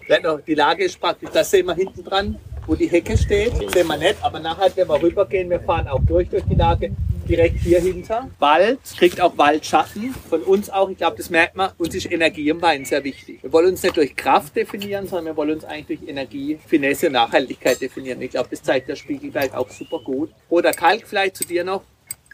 Die Lage ist praktisch, das sehen wir hinten dran, wo die Hecke steht. Sehen wir nicht, aber nachher, wenn wir rübergehen, wir fahren auch durch durch die Lage, direkt hier hinter. Wald, kriegt auch Waldschatten. Von uns auch, ich glaube, das merkt man, uns ist Energie im Wein sehr wichtig. Wir wollen uns nicht durch Kraft definieren, sondern wir wollen uns eigentlich durch Energie, Finesse, Nachhaltigkeit definieren. Ich glaube, das zeigt der Spiegelberg auch super gut. Oder Kalk vielleicht zu dir noch.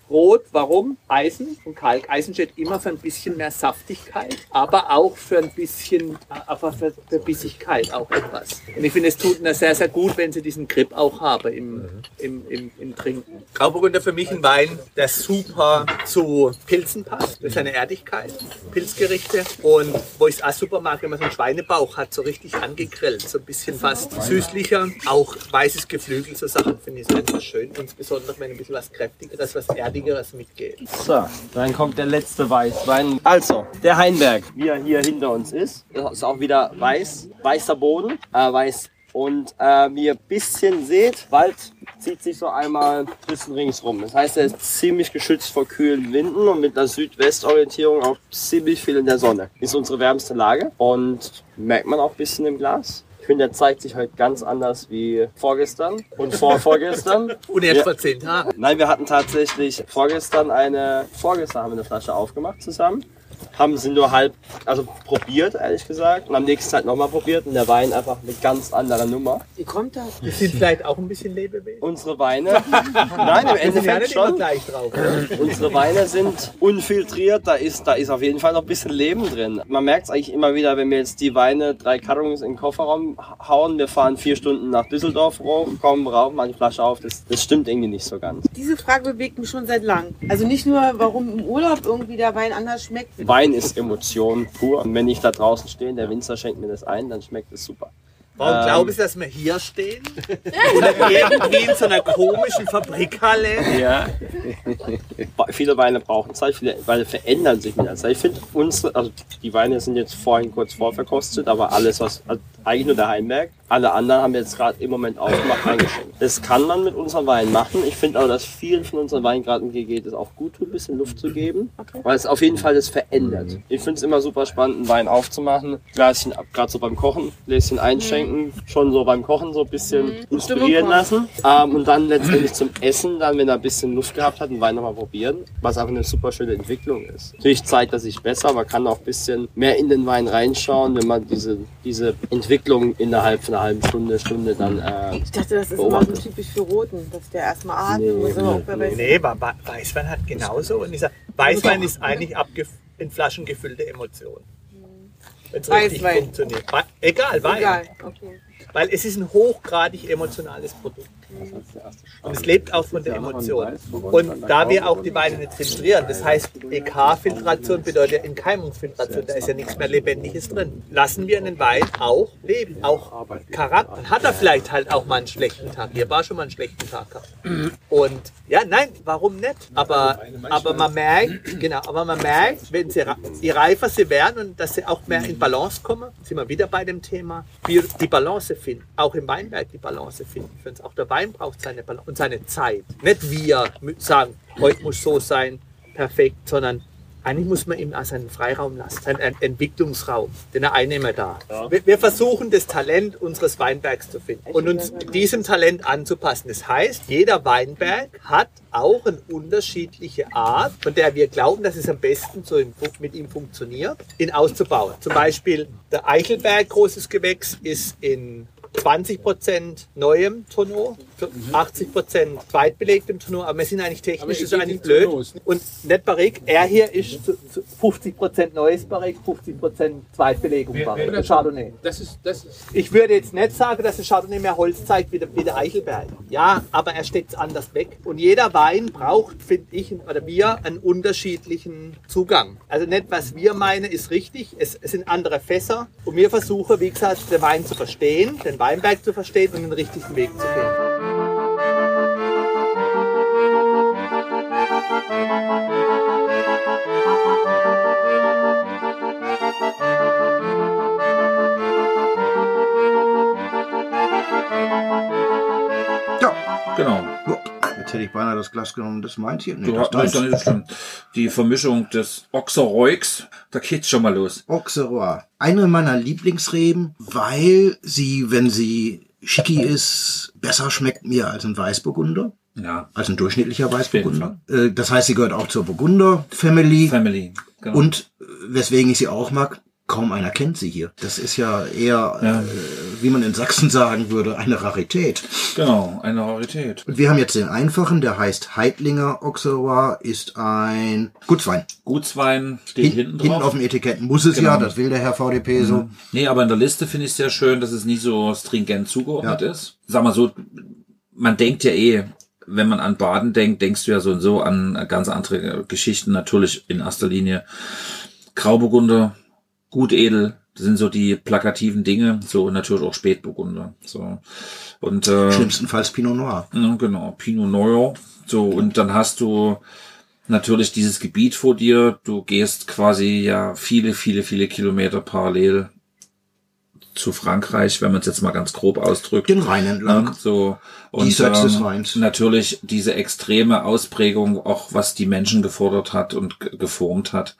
Rot, warum? Eisen und Kalk. Eisen steht immer für ein bisschen mehr Saftigkeit, aber auch für ein bisschen, äh, einfach für, für Bissigkeit auch etwas. Und ich finde, es tut mir sehr, sehr gut, wenn sie diesen Grip auch haben im, im, im, im Trinken. Grauburgunder für mich ein Wein, der super zu Pilzen passt, durch seine Erdigkeit, Pilzgerichte. Und wo ich es auch super mag, wenn man so einen Schweinebauch hat, so richtig angegrillt, so ein bisschen fast süßlicher. Auch weißes Geflügel, so Sachen finde ich einfach schön. Insbesondere, wenn ein bisschen was Kräftigeres, was Erdigeres mitgeht.
So, dann kommt der letzte Weißwein. Also, der Heinberg, wie er hier hinter uns ist, ist auch wieder weiß, weißer Boden, äh, weiß. Und äh, wie ihr ein bisschen seht, Wald zieht sich so einmal ein bisschen ringsrum. Das heißt, er ist ziemlich geschützt vor kühlen Winden und mit einer Südwestorientierung auch ziemlich viel in der Sonne. Ist unsere wärmste Lage und merkt man auch ein bisschen im Glas. Ich finde, der zeigt sich heute ganz anders wie vorgestern und vor vorgestern.
Und erst
Ja.
vor zehn Tagen.
Nein, wir hatten tatsächlich vorgestern eine, vorgestern haben wir eine Flasche aufgemacht zusammen. Haben sie nur halb, also probiert, ehrlich gesagt. Und am nächsten Tag nochmal probiert und der Wein einfach eine ganz andere Nummer.
Wie kommt das?
Wir sind vielleicht auch ein bisschen Lebewesen.
Unsere Weine, nein, im Endeffekt schon.
gleich drauf.
Unsere Weine sind unfiltriert, da ist, da ist auf jeden Fall noch ein bisschen Leben drin. Man merkt es eigentlich immer wieder, wenn wir jetzt die Weine, drei Kartons in den Kofferraum hauen, wir fahren vier Stunden nach Düsseldorf hoch, kommen rauf, machen die Flasche auf, das, das stimmt irgendwie nicht so ganz.
Diese Frage bewegt mich schon seit langem. Also nicht nur, warum im Urlaub irgendwie der Wein anders schmeckt.
Wein ist Emotion pur. Und wenn ich da draußen stehe, der Winzer schenkt mir das ein, dann schmeckt es super.
Warum
Ähm,
glauben Sie, dass wir hier stehen? Oder irgendwie in so einer komischen Fabrikhalle?
Ja. Viele Weine brauchen Zeit, viele Weine verändern sich mit der Zeit. Ich finde unsere, also die Weine sind jetzt vorhin kurz vorverkostet, aber alles, was, also eigentlich nur der Heimberg, alle anderen haben jetzt gerade im Moment aufgemacht, eingeschenkt. Das kann man mit unseren Weinen machen. Ich finde aber, dass vielen von unseren gerade im geht, es auch gut tut, ein bisschen Luft zu geben, weil es auf jeden Fall das verändert. Ich finde es immer super spannend, einen Wein aufzumachen, Gläschen, gerade so beim Kochen, Gläschen einschenken, schon so beim Kochen so ein bisschen inspirieren lassen ähm, und dann letztendlich zum Essen, dann wenn er ein bisschen Luft gehabt hat, einen Wein nochmal probieren, was auch eine super schöne Entwicklung ist. Natürlich zeigt er sich besser, man kann auch ein bisschen mehr in den Wein reinschauen, wenn man diese, diese Entwicklung innerhalb von einer halben Stunde, Stunde dann äh,
Ich dachte, das ist immer so
beobachtet.
typisch für Roten, dass der erstmal atmen
Nee,
muss. Aber
nee,
Weißen-
Nee, Wa- Weißwein hat genauso. Und dieser Weißwein ist eigentlich abgef in Flaschen gefüllte Emotion. wenn es richtig
Weißwein.
funktioniert. Egal, Wein.
Egal, okay.
Weil es ist ein hochgradig emotionales Produkt. Und es lebt auch von der Emotion. Und da wir auch die Weine nicht filtrieren, das heißt, EK-Filtration bedeutet Entkeimungsfiltration, da ist ja nichts mehr Lebendiges drin, lassen wir einen Wein auch leben, auch Charakter. Hat er vielleicht halt auch mal einen schlechten Tag. Hier war schon mal einen schlechten Tag gehabt. Und ja, nein, warum nicht? Aber, aber man merkt, genau, aber man merkt, wenn sie, je reifer sie werden und dass sie auch mehr in Balance kommen, sind wir wieder bei dem Thema, wir die Balance finden, auch im Weinberg die Balance finden. Für uns auch der Wein braucht seine Balance und seine Zeit. Nicht wir sagen, heute muss so sein, perfekt, sondern eigentlich muss man ihm auch seinen Freiraum lassen, seinen Ent- Entwicklungsraum, den er einnehmen darf. Wir, wir versuchen, das Talent unseres Weinbergs zu finden und uns diesem Talent anzupassen. Das heißt, jeder Weinberg hat auch eine unterschiedliche Art, von der wir glauben, dass es am besten so mit ihm funktioniert, ihn auszubauen. Zum Beispiel der Eichelberg, großes Gewächs, ist in 20% neuem Tonneau, 80% zweitbelegtem Tonneau, aber wir sind eigentlich technisch, das ist eigentlich blöd. Und nicht Barrique, er hier ist zu, zu 50% neues Barrique, 50% Zweitbelegung Barrique, der Chardonnay.
Das ist, das ist
Ich würde jetzt nicht sagen, dass der Chardonnay mehr Holz zeigt wie der, wie der Eichelberg. Ja, aber er steckt es anders weg. Und jeder Wein braucht, finde ich, oder wir, einen unterschiedlichen Zugang. Also nicht, was wir meinen, ist richtig. Es, es sind andere Fässer. Und wir versuchen, wie gesagt, den Wein zu verstehen, den Weinberg zu verstehen und den richtigen Weg zu gehen.
Ja,
Genau.
jetzt hätte ich beinahe das Glas genommen, das meint hier. Nee,
Du
das
hast das ist schlimm. Die Vermischung des Oxeroix, da geht's schon mal los.
Auxerrois. Eine meiner Lieblingsreben, weil sie, wenn sie schicki ist, besser schmeckt mir als ein Weißburgunder.
Ja.
Als ein durchschnittlicher Weißburgunder. Äh, Das heißt, sie gehört auch zur Burgunder-Family.
Family. Genau.
Und äh, weswegen ich sie auch mag, kaum einer kennt sie hier. Das ist ja eher,
Ja.
Äh, wie man in Sachsen sagen würde, eine Rarität.
Genau, eine Rarität.
Und wir haben jetzt den einfachen, der heißt Heidlinger Auxerrois, ist ein Gutswein.
Gutswein steht
Hin,
hinten
hinten
drauf.
auf dem Etikett muss es
Genau.
ja, das will der Herr VDP so.
Nee, aber in der Liste finde ich es sehr schön, dass es nie so stringent zugeordnet ist. Sag mal so, man denkt ja eh, wenn man an Baden denkt, denkst du ja so und so an ganz andere Geschichten. Natürlich in erster Linie Grauburgunder, Gutedel, das sind so die plakativen Dinge, so und natürlich auch Spätburgunder. So. Und äh,
Schlimmstenfalls Pinot Noir.
genau, Pinot Noir. So, und dann hast du natürlich dieses Gebiet vor dir. Du gehst quasi ja viele, viele, viele Kilometer parallel zu Frankreich, wenn man es jetzt mal ganz grob ausdrückt.
Den Rhein entlang.
Ja, so. Und
Diesseits des
ähm,
Rheins.
natürlich diese extreme Ausprägung, auch was die Menschen gefordert hat und geformt hat.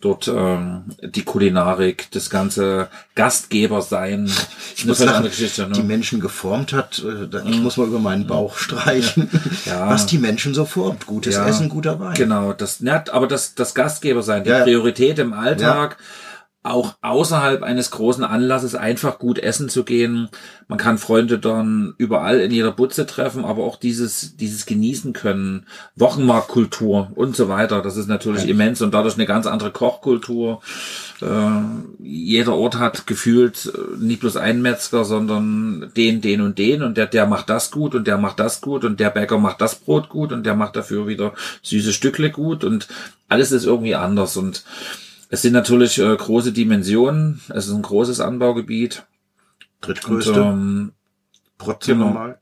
Dort ähm, die Kulinarik, das ganze Gastgeber sein.
Ich muss
eine andere Geschichte, ne?
die Menschen geformt hat, äh, ich muss mal über meinen Bauch streichen,
Ja.
was die Menschen so formt. Gutes
Ja,
Essen, guter Wein.
Genau, das, ja, aber das, das Gastgeber sein, die
Ja, ja.
Priorität im Alltag, auch außerhalb eines großen Anlasses einfach gut essen zu gehen. Man kann Freunde dann überall in jeder Butze treffen, aber auch dieses, dieses genießen können, Wochenmarktkultur und so weiter. Das ist natürlich
Ja.
immens und dadurch eine ganz andere Kochkultur. Äh, jeder Ort hat gefühlt äh, nicht bloß einen Metzger, sondern den, den und den und der, der macht das gut und der macht das gut und der Bäcker macht das Brot gut und der macht dafür wieder süße Stückle gut und alles ist irgendwie anders und es sind natürlich äh, große Dimensionen. Es ist ein großes Anbaugebiet.
Drittgrößte.
Und, ähm,
Protzen
genau.
mal.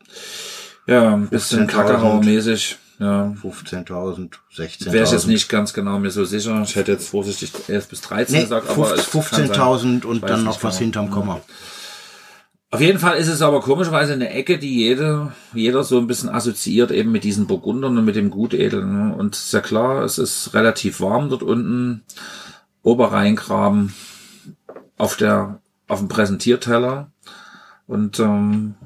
Ja, ein bisschen
15.000.
Kackerau-mäßig. Ja.
15.000, 16.000.
Wäre ich jetzt nicht ganz genau mir so sicher. Ich hätte jetzt vorsichtig 11 bis 13
Nee,
gesagt, aber es kann sein.
15.000 und dann noch was
genau.
hinterm Komma.
Auf jeden Fall ist es aber komischerweise eine Ecke, die jede, jeder so ein bisschen assoziiert eben mit diesen Burgundern und mit dem Gutedeln. ne? Und ist ja klar, es ist relativ warm dort unten. Oberrheingraben auf der, auf dem Präsentierteller. Und ähm,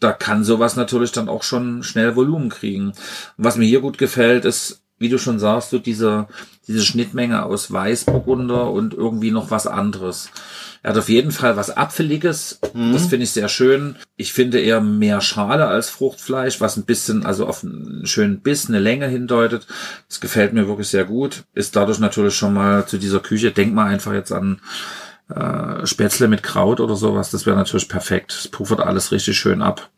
da kann sowas natürlich dann auch schon schnell Volumen kriegen. Was mir hier gut gefällt, ist, wie du schon sagst, so diese, diese Schnittmenge aus Weißburgunder und irgendwie noch was anderes. Er hat auf jeden Fall was Apfeliges. Das finde ich sehr schön. Ich finde eher mehr Schale als Fruchtfleisch, was ein bisschen, also auf einen schönen Biss, eine Länge hindeutet. Das gefällt mir wirklich sehr gut. Ist dadurch natürlich schon mal zu dieser Küche. Denk mal einfach jetzt an äh, Spätzle mit Kraut oder sowas, das wäre natürlich perfekt. Das puffert alles richtig schön ab.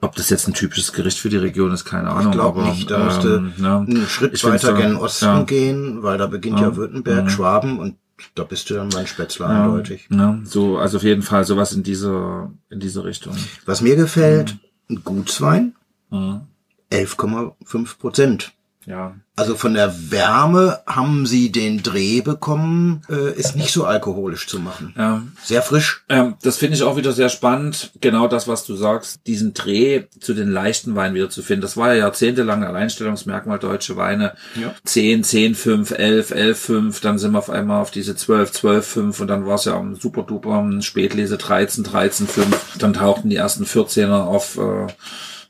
Ob das jetzt ein typisches Gericht für die Region ist, keine Ahnung.
Ich glaube nicht. Da musste
ähm, ja.
einen Schritt
Ich
weiter
so-
gen Osten
ja.
gehen, weil da beginnt ja,
Ja.
Württemberg,
Mhm.
Schwaben und da bist du dann beim Spätzle
Ja,
eindeutig.
ja, so, also auf jeden Fall sowas in dieser, in diese Richtung.
Was mir gefällt, ein Gutswein,
Mhm.
11,5 Prozent.
Ja.
Also von der Wärme haben sie den Dreh bekommen, äh, ist nicht so alkoholisch zu machen.
Ja.
Sehr frisch.
Ähm, das finde ich auch wieder sehr spannend. Genau das, was du sagst, diesen Dreh zu den leichten Weinen wieder zu finden. Das war ja jahrzehntelang Alleinstellungsmerkmal deutsche Weine.
Ja.
10, 10, 5, 11, 11, 5. Dann sind wir auf einmal auf diese 12, 12, 5. Und dann war es ja am super duper Spätlese 13, 13, 5. Dann tauchten die ersten 14er auf äh,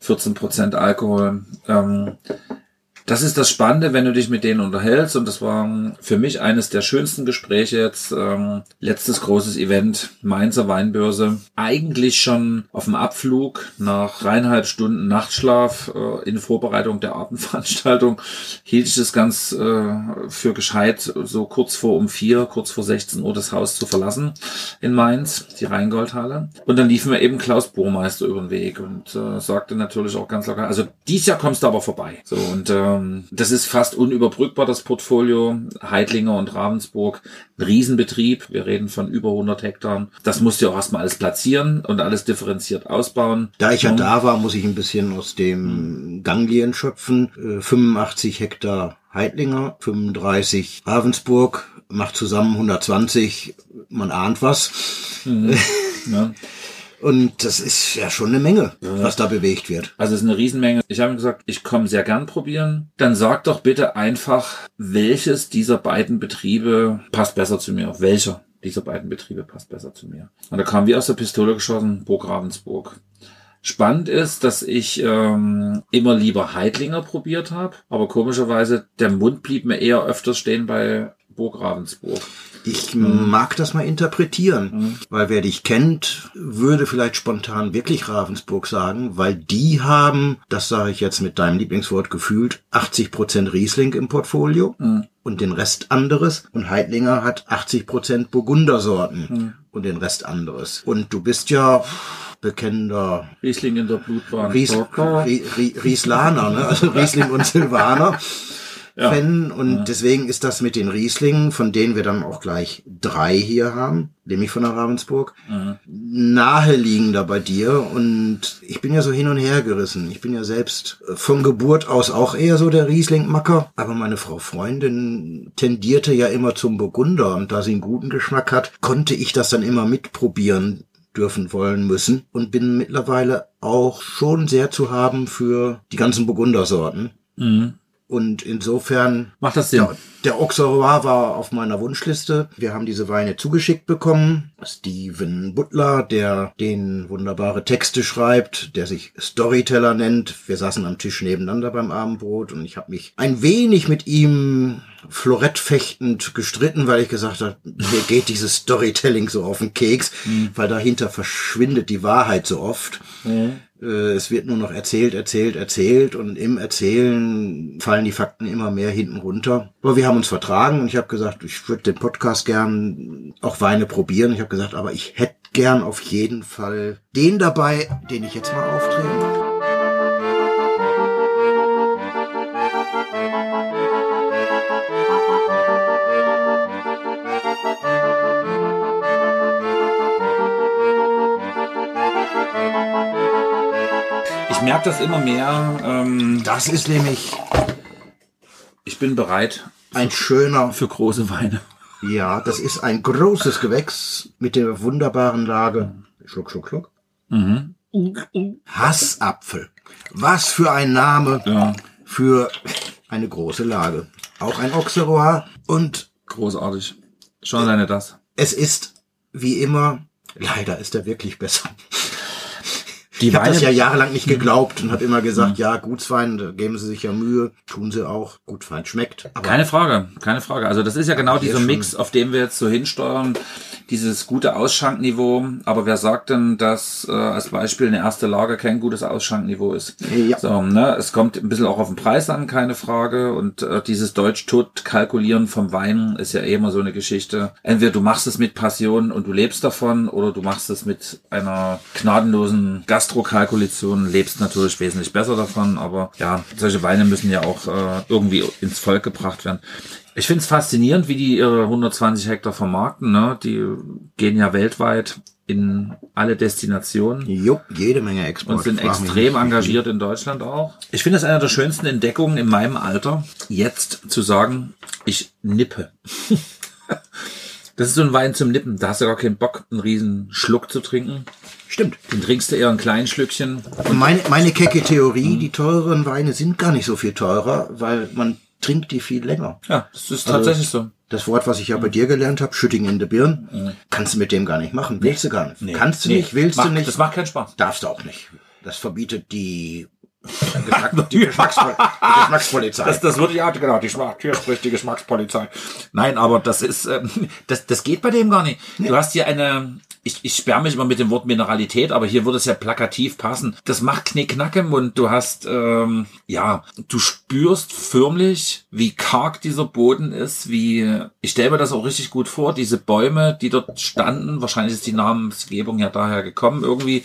14 Prozent Alkohol. Ähm, das ist das Spannende, wenn du dich mit denen unterhältst. Und das war für mich eines der schönsten Gespräche jetzt. Ähm, letztes großes Event, Mainzer Weinbörse. Eigentlich schon auf dem Abflug nach dreieinhalb Stunden Nachtschlaf äh, in Vorbereitung der Abendveranstaltung hielt ich es ganz äh, für gescheit, so kurz vor um vier, kurz vor 16 Uhr das Haus zu verlassen in Mainz, die Rheingoldhalle. Und dann liefen wir eben Klaus Burmeister über den Weg und äh, sagte natürlich auch ganz locker, also dies Jahr kommst du aber vorbei. So und ähm, das ist fast unüberbrückbar, das Portfolio. Heidlinger und Ravensburg, ein Riesenbetrieb. Wir reden von über 100 Hektar. Das musst du auch erstmal alles platzieren und alles differenziert ausbauen.
Da ich ja da war, muss ich ein bisschen aus dem Ganglien schöpfen. Äh, 85 Hektar Heidlinger, 35 Ravensburg, macht zusammen 120, man ahnt was.
Mhm. Ja.
Und das ist ja schon eine Menge, was da bewegt wird.
Also es ist eine Riesenmenge. Ich habe ihm gesagt, ich komme sehr gern probieren. Dann sag doch bitte einfach, welches dieser beiden Betriebe passt besser zu mir. Welcher dieser beiden Betriebe passt besser zu mir. Und da kam wie aus der Pistole geschossen, Burg Ravensburg. Spannend ist, dass ich ähm, immer lieber Heidlinger probiert habe, aber komischerweise der Mund blieb mir eher öfters stehen bei Burg Ravensburg.
Ich
Mhm.
mag das mal interpretieren, weil wer dich kennt, würde vielleicht spontan wirklich Ravensburg sagen, weil die haben, das sage ich jetzt mit deinem Lieblingswort gefühlt, 80% Riesling im Portfolio
Mhm.
und den Rest anderes. Und Heidlinger hat 80% Burgundersorten
Mhm.
und den Rest anderes. Und du bist ja bekennender
Riesling in der Blutbahn.
Ries, Rie- Rie- Rieslaner, ne? also Riesling und Silvaner.
Ja.
Fan und deswegen ist das mit den Rieslingen, von denen wir dann auch gleich drei hier haben, nämlich von der Ravensburg,
Mhm.
naheliegender bei dir und ich bin ja so hin und her gerissen. Ich bin ja selbst äh, von Geburt aus auch eher so der Rieslingmacker, aber meine Frau Freundin tendierte ja immer zum Burgunder und da sie einen guten Geschmack hat, konnte ich das dann immer mitprobieren dürfen, wollen, müssen und bin mittlerweile auch schon sehr zu haben für die ganzen Burgundersorten.
Mhm.
Und insofern
Macht das Sinn?
der, der Auxerrois war auf meiner Wunschliste. Wir haben diese Weine zugeschickt bekommen. Steven Butler, der den wunderbare Texte schreibt, der sich Storyteller nennt. Wir saßen am Tisch nebeneinander beim Abendbrot und ich habe mich ein wenig mit ihm florettfechtend gestritten, weil ich gesagt habe, mir geht dieses Storytelling so auf den Keks, weil dahinter verschwindet die Wahrheit so oft. Äh, Es wird nur noch erzählt, erzählt, erzählt und im Erzählen fallen die Fakten immer mehr hinten runter. Aber wir haben uns vertragen und ich habe gesagt, ich würde den Podcast gern auch Weine probieren. Ich habe gesagt, aber ich hätte gern auf jeden Fall den dabei, den ich jetzt mal auftrete.
Ich merke das immer mehr. Ähm,
Das ist nämlich
ich bin bereit
ein schöner,
für große Weine.
ja, das ist ein großes Gewächs mit der wunderbaren Lage. Schluck, schluck, schluck.
Mhm.
Hassapfel. Was für ein Name
Ja,
für eine große Lage. Auch ein Auxerrois und
großartig. Schon alleine das.
es ist wie immer, leider ist er wirklich besser.
Die
Ich habe das ja jahrelang nicht geglaubt und habe immer gesagt, ja, Gutswein, geben sie sich ja Mühe, tun sie auch. Gutwein schmeckt. Aber
keine Frage, keine Frage. Also das ist ja genau dieser Mix, auf dem wir jetzt so hinsteuern. Dieses gute Ausschankniveau. Aber wer sagt denn, dass äh, als Beispiel eine erste Lage kein gutes Ausschankniveau ist?
Ja.
So, ne, es kommt ein bisschen auch auf den Preis an, keine Frage. Und äh, dieses Deutsch-Tot-Kalkulieren vom Wein ist ja eh immer so eine Geschichte. Entweder du machst es mit Passion und du lebst davon, oder du machst es mit einer gnadenlosen Gastrokalkulation, lebst natürlich wesentlich besser davon. Aber ja, solche Weine müssen ja auch äh, irgendwie ins Volk gebracht werden. Ich finde es faszinierend, wie die ihre 120 Hektar vermarkten. Ne? Die gehen ja weltweit in alle Destinationen.
Jo, jede Menge Export.
Und sind extrem engagiert in Deutschland auch. Ich finde es eine der schönsten Entdeckungen in meinem Alter, jetzt zu sagen, ich nippe. Das ist so ein Wein zum Nippen. Da hast du gar keinen Bock, einen riesen Schluck zu trinken.
Stimmt.
Den trinkst du eher ein kleines Schlückchen.
Meine, meine kecke Theorie, die teureren Weine sind gar nicht so viel teurer, weil man trinkt die viel länger.
Ja, das ist
Also,
tatsächlich so.
Das Wort, was ich ja bei dir gelernt habe, Schütting in der Birn, kannst du mit dem gar nicht machen. Willst du gar nicht.
Nee.
Kannst du
Nee.
nicht, willst
Macht-
du nicht.
das macht keinen Spaß.
Darfst du auch nicht. Das verbietet die, die, Geschmackspol die Geschmackspolizei.
Das, das würde ja, genau, die spricht die Geschmackspolizei. Nein, aber das ist, ähm, das, das geht bei dem gar nicht. Du hast hier eine, ich, ich sperre mich immer mit dem Wort Mineralität, aber hier würde es ja plakativ passen. Das macht Knickknack im Mund. Du hast, ähm, ja, du spürst förmlich, wie karg dieser Boden ist, wie, ich stelle mir das auch richtig gut vor, diese Bäume, die dort standen, wahrscheinlich ist die Namensgebung ja daher gekommen, irgendwie,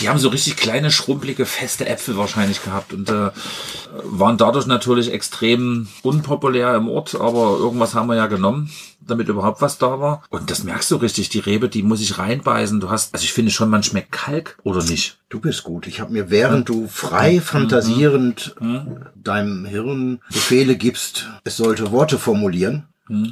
die haben so richtig kleine, schrumpelige, feste Äpfel wahrscheinlich gehabt und äh, waren dadurch natürlich extrem unpopulär im Ort, aber irgendwas haben wir ja genommen, damit überhaupt was da war. Und das merkst du richtig, die Rebe, die muss ich reinbeißen. Du hast, also ich finde schon, man schmeckt Kalk oder nicht.
Du bist gut. Ich habe mir, während du frei fantasierend deinem Hirn Befehle gibst, es sollte Worte formulieren,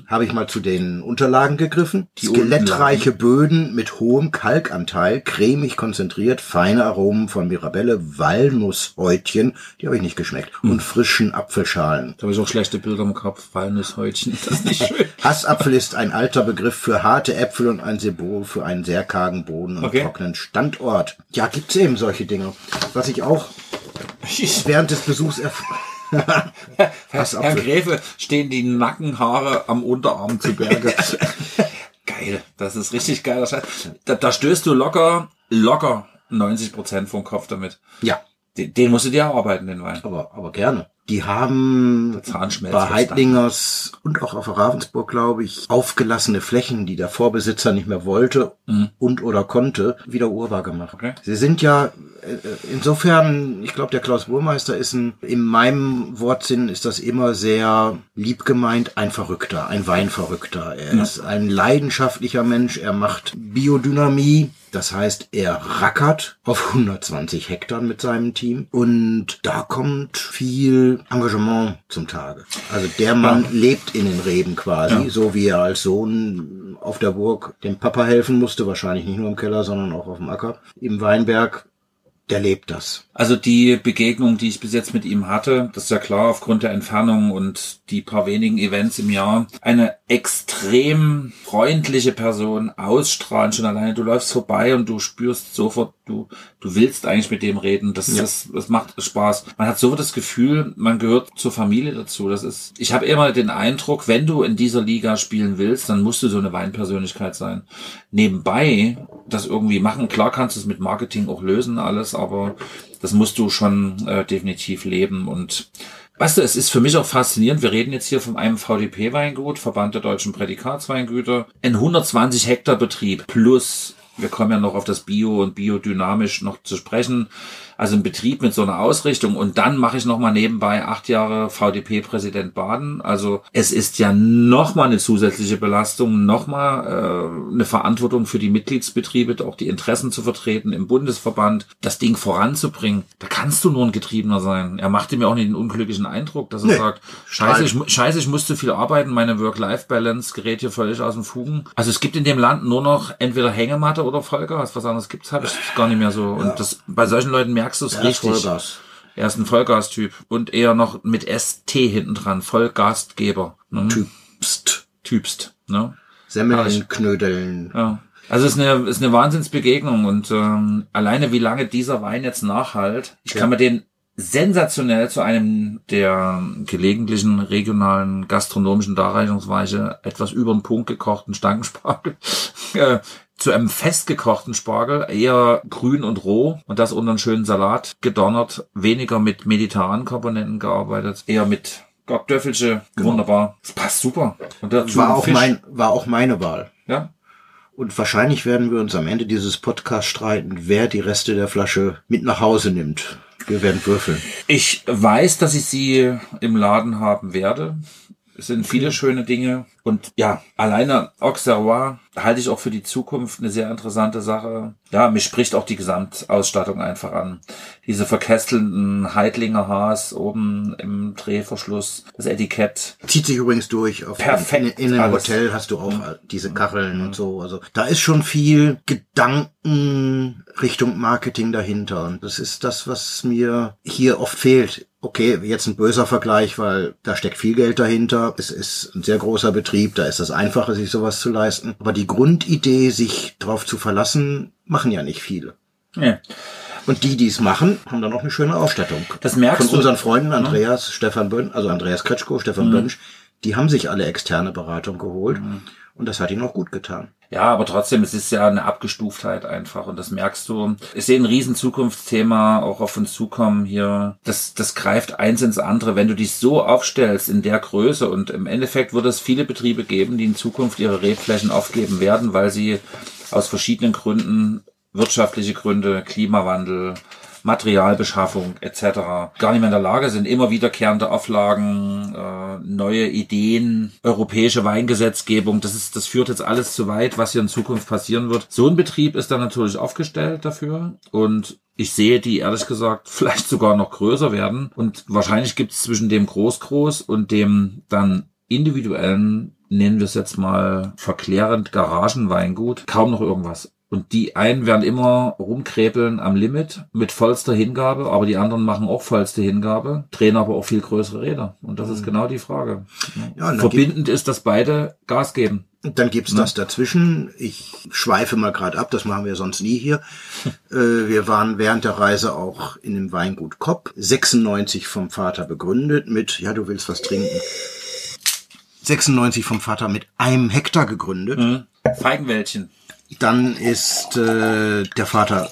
habe ich mal zu den Unterlagen gegriffen.
Die
Skelettreiche Böden mit hohem Kalkanteil, cremig konzentriert, feine Aromen von Mirabelle, Walnusshäutchen, die habe ich nicht geschmeckt, und frischen Apfelschalen.
Da habe ich auch schlechte Bilder im Kopf, Walnusshäutchen, das ist nicht schön.
Hassapfel ist ein alter Begriff für harte Äpfel und ein Symbol für einen sehr kargen Boden und
Okay.
trockenen Standort. Ja, gibt's eben solche Dinge. Was ich auch während des Besuchs erf
Herr. Gräfe stehen die Nackenhaare am Unterarm zu Berge. geil, das ist richtig geiler Scheiß. Da, da stößt du locker, locker 90 Prozent vom Kopf damit.
Ja,
Den, den musst du dir erarbeiten, den Wein.
aber, aber gerne. Die haben bei. Heitlingers und auch auf Ravensburg, glaube ich, aufgelassene Flächen, die der Vorbesitzer nicht mehr wollte und oder konnte, wieder urbar gemacht.
Mhm. Okay.
Sie sind ja äh, insofern, ich glaube, der Klaus Burmeister ist ein, in meinem Wortsinn ist das immer sehr lieb gemeint, ein Verrückter, ein Weinverrückter. Er ist ein leidenschaftlicher Mensch, er macht Biodynamie, das heißt, er rackert auf 120 Hektar mit seinem Team und da kommt viel Engagement zum Tage. Also der Mann lebt in den Reben quasi, so wie er als Sohn auf der Burg dem Papa helfen musste, wahrscheinlich nicht nur im Keller, sondern auch auf dem Acker. Im Weinberg, der lebt das.
Also die Begegnung, die ich bis jetzt mit ihm hatte, das ist ja klar aufgrund der Entfernung und die paar wenigen Events im Jahr, eine extrem freundliche Person ausstrahlen schon alleine. Du läufst vorbei und du spürst sofort, du, du willst eigentlich mit dem reden. Das,
Ja.
das, das macht Spaß. Man hat sofort das Gefühl, man gehört zur Familie dazu. Das ist, ich habe immer den Eindruck, wenn du in dieser Liga spielen willst, dann musst du so eine Weinpersönlichkeit sein. Nebenbei das irgendwie machen. Klar kannst du es mit Marketing auch lösen, alles, aber das musst du schon äh, definitiv leben und Weißt du, es ist für mich auch faszinierend. Wir reden jetzt hier von einem VDP-Weingut, Verband der deutschen Prädikatsweingüter. Ein 120 Hektar Betrieb plus, wir kommen ja noch auf das Bio und biodynamisch noch zu sprechen. Also ein Betrieb mit so einer Ausrichtung. Und dann mache ich nochmal nebenbei acht Jahre VDP-Präsident Baden. Also es ist ja nochmal eine zusätzliche Belastung, nochmal äh, eine Verantwortung für die Mitgliedsbetriebe, auch die Interessen zu vertreten im Bundesverband, das Ding voranzubringen. Da kannst du nur ein Getriebener sein. Er machte mir auch nicht den unglücklichen Eindruck, dass er
Nee.
sagt, scheiße ich, scheiße, ich muss zu viel arbeiten, meine Work-Life-Balance gerät hier völlig aus dem Fugen. Also es gibt in dem Land nur noch entweder Hängematte oder Vollgas. Was anderes gibt's habe ich gar nicht mehr so. Und das bei solchen Leuten merkst du es
Er ist
richtig.
Vollgas.
Er ist ein Vollgastyp und eher noch mit ST hinten dran, Vollgastgeber. Ne?
Typst.
Typst. Ne?
Semmeln, Knödeln.
Ja. Also es ist eine, ist eine Wahnsinnsbegegnung und ähm, alleine wie lange dieser Wein jetzt nachhalt, ich kann mir den sensationell zu einem der gelegentlichen regionalen gastronomischen Darreichungsweise etwas über den Punkt gekochten Stankenspargel. äh, zu einem festgekochten Spargel, eher grün und roh und das unter einen schönen Salat gedonnert, weniger mit mediterranen Komponenten gearbeitet, eher mit Gottöffelsche, wunderbar. Das passt super. Und dazu
War auch,
Fisch.
mein, war auch meine Wahl.
Ja,
Und wahrscheinlich werden wir uns am Ende dieses Podcasts streiten, wer die Reste der Flasche mit nach Hause nimmt. Wir werden würfeln.
Ich weiß, dass ich sie im Laden haben werde. Es sind viele schöne Dinge. Und ja, alleine Auxerrois halte ich auch für die Zukunft eine sehr interessante Sache. Ja, mich spricht auch die Gesamtausstattung einfach an. Diese verkestelnden Heidlinger Haas oben im Drehverschluss, das Etikett.
Zieht sich übrigens durch. Auf
Perfekt,
In, in einem
alles.
Hotel hast du auch diese Kacheln und so. Also da ist schon viel Gedanken Richtung Marketing dahinter. Und das ist das, was mir hier oft fehlt. Okay, jetzt ein böser Vergleich, weil da steckt viel Geld dahinter. Es ist ein sehr großer Betrieb, da ist das einfacher, sich sowas zu leisten. Aber die Grundidee, sich darauf zu verlassen, machen ja nicht viele.
Ja.
Und die, die es machen, haben dann auch eine schöne Ausstattung.
Das merkst
Von
du.
unseren Freunden Andreas, Stefan Bönn, also Andreas Kretschko, Stefan
Mhm.
Bönsch, die haben sich alle externe Beratung geholt. Und das hat ihnen auch gut getan.
Ja, aber trotzdem, es ist ja eine Abgestuftheit einfach und das merkst du. Ich sehe ein riesen Zukunftsthema auch auf uns zukommen hier. Das, das greift eins ins andere. Wenn du dich so aufstellst in der Größe und im Endeffekt wird es viele Betriebe geben, die in Zukunft ihre Rebflächen aufgeben werden, weil sie aus verschiedenen Gründen, wirtschaftliche Gründe, Klimawandel, Materialbeschaffung etc. gar nicht mehr in der Lage sind, immer wiederkehrende Auflagen, äh, neue Ideen, europäische Weingesetzgebung, das ist, das führt jetzt alles zu weit, was hier in Zukunft passieren wird. So ein Betrieb ist dann natürlich aufgestellt dafür und ich sehe die ehrlich gesagt vielleicht sogar noch größer werden und wahrscheinlich gibt es zwischen dem Groß-Groß und dem dann individuellen, nennen wir es jetzt mal verklärend Garagenweingut, kaum noch irgendwas. Und die einen werden immer rumkrepeln am Limit mit vollster Hingabe, aber die anderen machen auch vollste Hingabe, drehen aber auch viel größere Räder. Und das ist genau die Frage.
Ja,
Verbindend ist, dass beide Gas geben.
Dann gibt's das dazwischen. Ich schweife mal gerade ab, das machen wir sonst nie hier. äh, wir waren während der Reise auch in dem Weingut Kopp, 96 vom Vater begründet mit, ja, du willst was trinken. 96 vom Vater mit einem Hektar gegründet.
Feigenwäldchen.
Dann ist äh, der Vater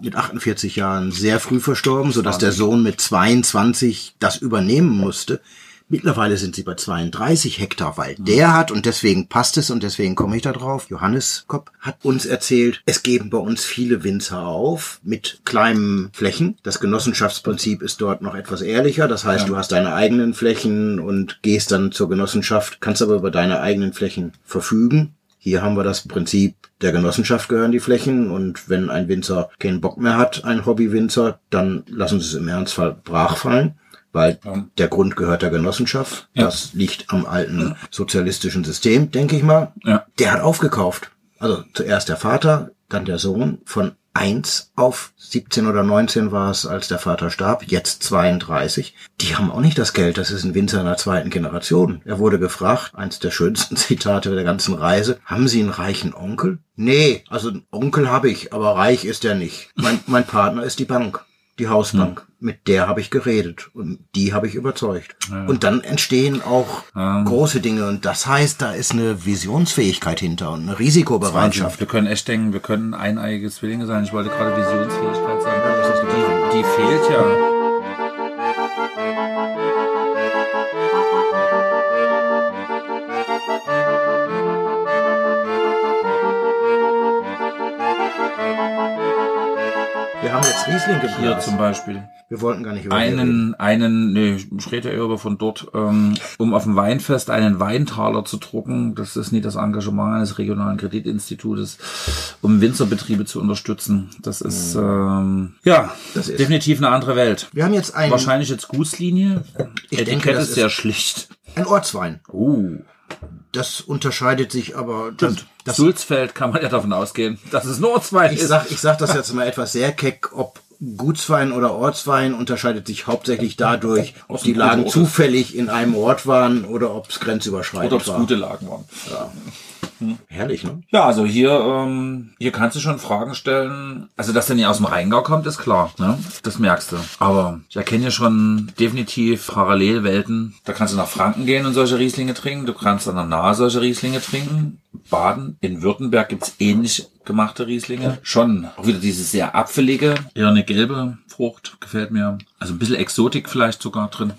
mit 48 Jahren sehr früh verstorben, sodass der Sohn mit 22 das übernehmen musste. Mittlerweile sind sie bei 32 Hektar, weil der hat, und deswegen passt es und deswegen komme ich da drauf, Johannes Kopp hat uns erzählt, es geben bei uns viele Winzer auf mit kleinen Flächen. Das Genossenschaftsprinzip ist dort noch etwas ehrlicher. Das heißt, du hast deine eigenen Flächen und gehst dann zur Genossenschaft, kannst aber über deine eigenen Flächen verfügen. Hier haben wir das Prinzip, der Genossenschaft gehören die Flächen und wenn ein Winzer keinen Bock mehr hat, ein Hobbywinzer, dann lassen sie es im Ernstfall brach fallen, weil der Grund gehört der Genossenschaft.
Ja.
Das liegt am alten sozialistischen System, denke ich mal.
Ja.
Der hat aufgekauft. Also zuerst der Vater, dann der Sohn. Von 1 auf 17 oder 19 war es, als der Vater starb, jetzt 32. Die haben auch nicht das Geld, das ist ein Winzer in der zweiten Generation. Er wurde gefragt, eins der schönsten Zitate der ganzen Reise, haben Sie einen reichen Onkel? Nee, also einen Onkel habe ich, aber reich ist er nicht. Mein, mein Partner ist die Bank, die Hausbank. Mit der habe ich geredet und die habe ich überzeugt. Und dann entstehen auch große Dinge und das heißt, da ist eine Visionsfähigkeit hinter und eine Risikobereitschaft.
Wir können echt denken, wir können eineige Zwillinge sein. Ich wollte gerade Visionsfähigkeit sagen. Die, die fehlt ja.
Jetzt Riesling
Hier
geblasen.
zum Beispiel.
Wir wollten gar nicht über.
Einen, einen, nee, ich rede ja über von dort, ähm, um auf dem Weinfest einen Weintaler zu drucken. Das ist nicht das Engagement eines regionalen Kreditinstitutes, um Winzerbetriebe zu unterstützen. Das ist, ähm, ja,
Das ist-
definitiv eine andere Welt.
Wir haben jetzt einen,
Wahrscheinlich jetzt Gusslinie.
Ich
Etikett
denke, das
ist sehr schlicht.
ein Ortswein.
Uh.
Das unterscheidet sich aber. Das, das,
Sulzfeld kann man ja davon ausgehen, dass es nur zwei
ich
ist.
sag, ich sag das jetzt mal etwas sehr keck, ob Gutswein oder Ortswein unterscheidet sich hauptsächlich dadurch, ob die Lagen zufällig in einem Ort waren oder ob es
Oder
grenzüberschreitend
ob es
war.
gute Lagen waren.
Herrlich, ne?
Ja, also hier, ähm, hier kannst du schon Fragen stellen. Also, dass der nicht aus dem Rheingau kommt, ist klar, ne? Das merkst du. Aber ich erkenne ja schon definitiv Parallelwelten. Da kannst du nach Franken gehen und solche Rieslinge trinken. Du kannst an der Nahe solche Rieslinge trinken. Baden, in Württemberg gibt's ähnlich gemachte Rieslinge. Schon auch wieder diese sehr apfelige, eher eine gelbe Frucht, gefällt mir. Also ein bisschen Exotik vielleicht sogar drin.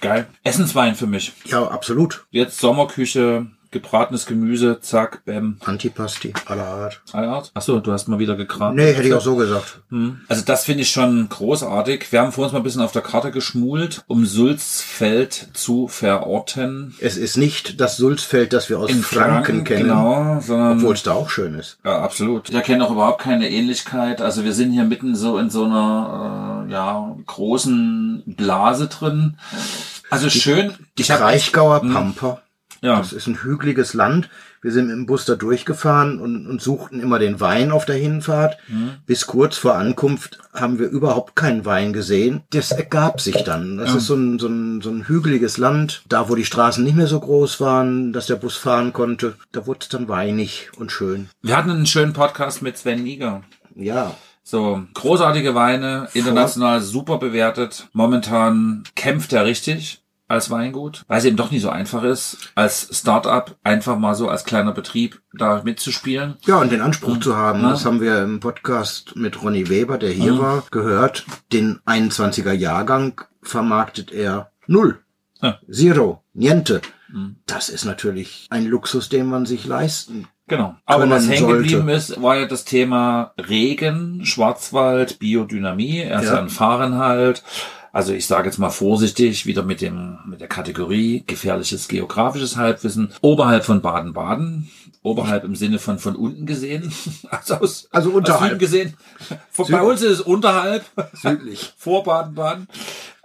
Geil. Essenswein für mich.
Ja, absolut.
Jetzt Sommerküche, gebratenes Gemüse, zack, bäm.
Antipasti aller Art.
Alle Art. Achso, du hast mal wieder gekramt.
Nee, hätte ich auch so gesagt.
Hm. Also das finde ich schon großartig. Wir haben vor uns mal ein bisschen auf der Karte geschmult, um Sulzfeld zu verorten.
Es ist nicht das Sulzfeld, das wir aus Franken,
Franken,
kennen.
genau, sondern-
Obwohl es da auch schön ist.
Ja, absolut. Ich erkenne auch überhaupt keine Ähnlichkeit. Also wir sind hier mitten so in so einer äh, ja, großen Blase drin. Also schön.
Die
Ich hab-
Kraichgauer
Hm.
Pampa.
Ja.
Das ist ein hügeliges Land. Wir sind mit dem Bus da durchgefahren und, und suchten immer den Wein auf der Hinfahrt.
Mhm.
Bis kurz vor Ankunft haben wir überhaupt keinen Wein gesehen. Das ergab sich dann. Das
Ja.
ist so ein, so, ein, so ein hügeliges Land. Da, wo die Straßen nicht mehr so groß waren, dass der Bus fahren konnte, da wurde es dann weinig und schön.
Wir hatten einen schönen Podcast mit Sven Niger.
Ja.
So, großartige Weine, international super bewertet. Momentan kämpft er richtig als Weingut, weil es eben doch nicht so einfach ist, als Startup einfach mal so als kleiner Betrieb da mitzuspielen.
Ja, und den Anspruch zu haben, das haben wir im Podcast mit Ronny Weber, der hier
Mhm.
war, gehört. Den 21er Jahrgang vermarktet er null.
Ja.
Zero. Niente.
Mhm.
Das ist natürlich ein Luxus, den man sich leisten
Genau. Aber was hängen geblieben ist, war ja das Thema Regen, Schwarzwald, Biodynamie. Er ist
Ja.
ein Fahrenhalt. Also ich sage jetzt mal vorsichtig, wieder mit dem mit der Kategorie gefährliches geografisches Halbwissen oberhalb von Baden-Baden, oberhalb im Sinne von von unten gesehen, also aus
Also
aus
unterhalb.
Süden gesehen. Von, bei uns ist es unterhalb,
Südlich.
vor Baden-Baden.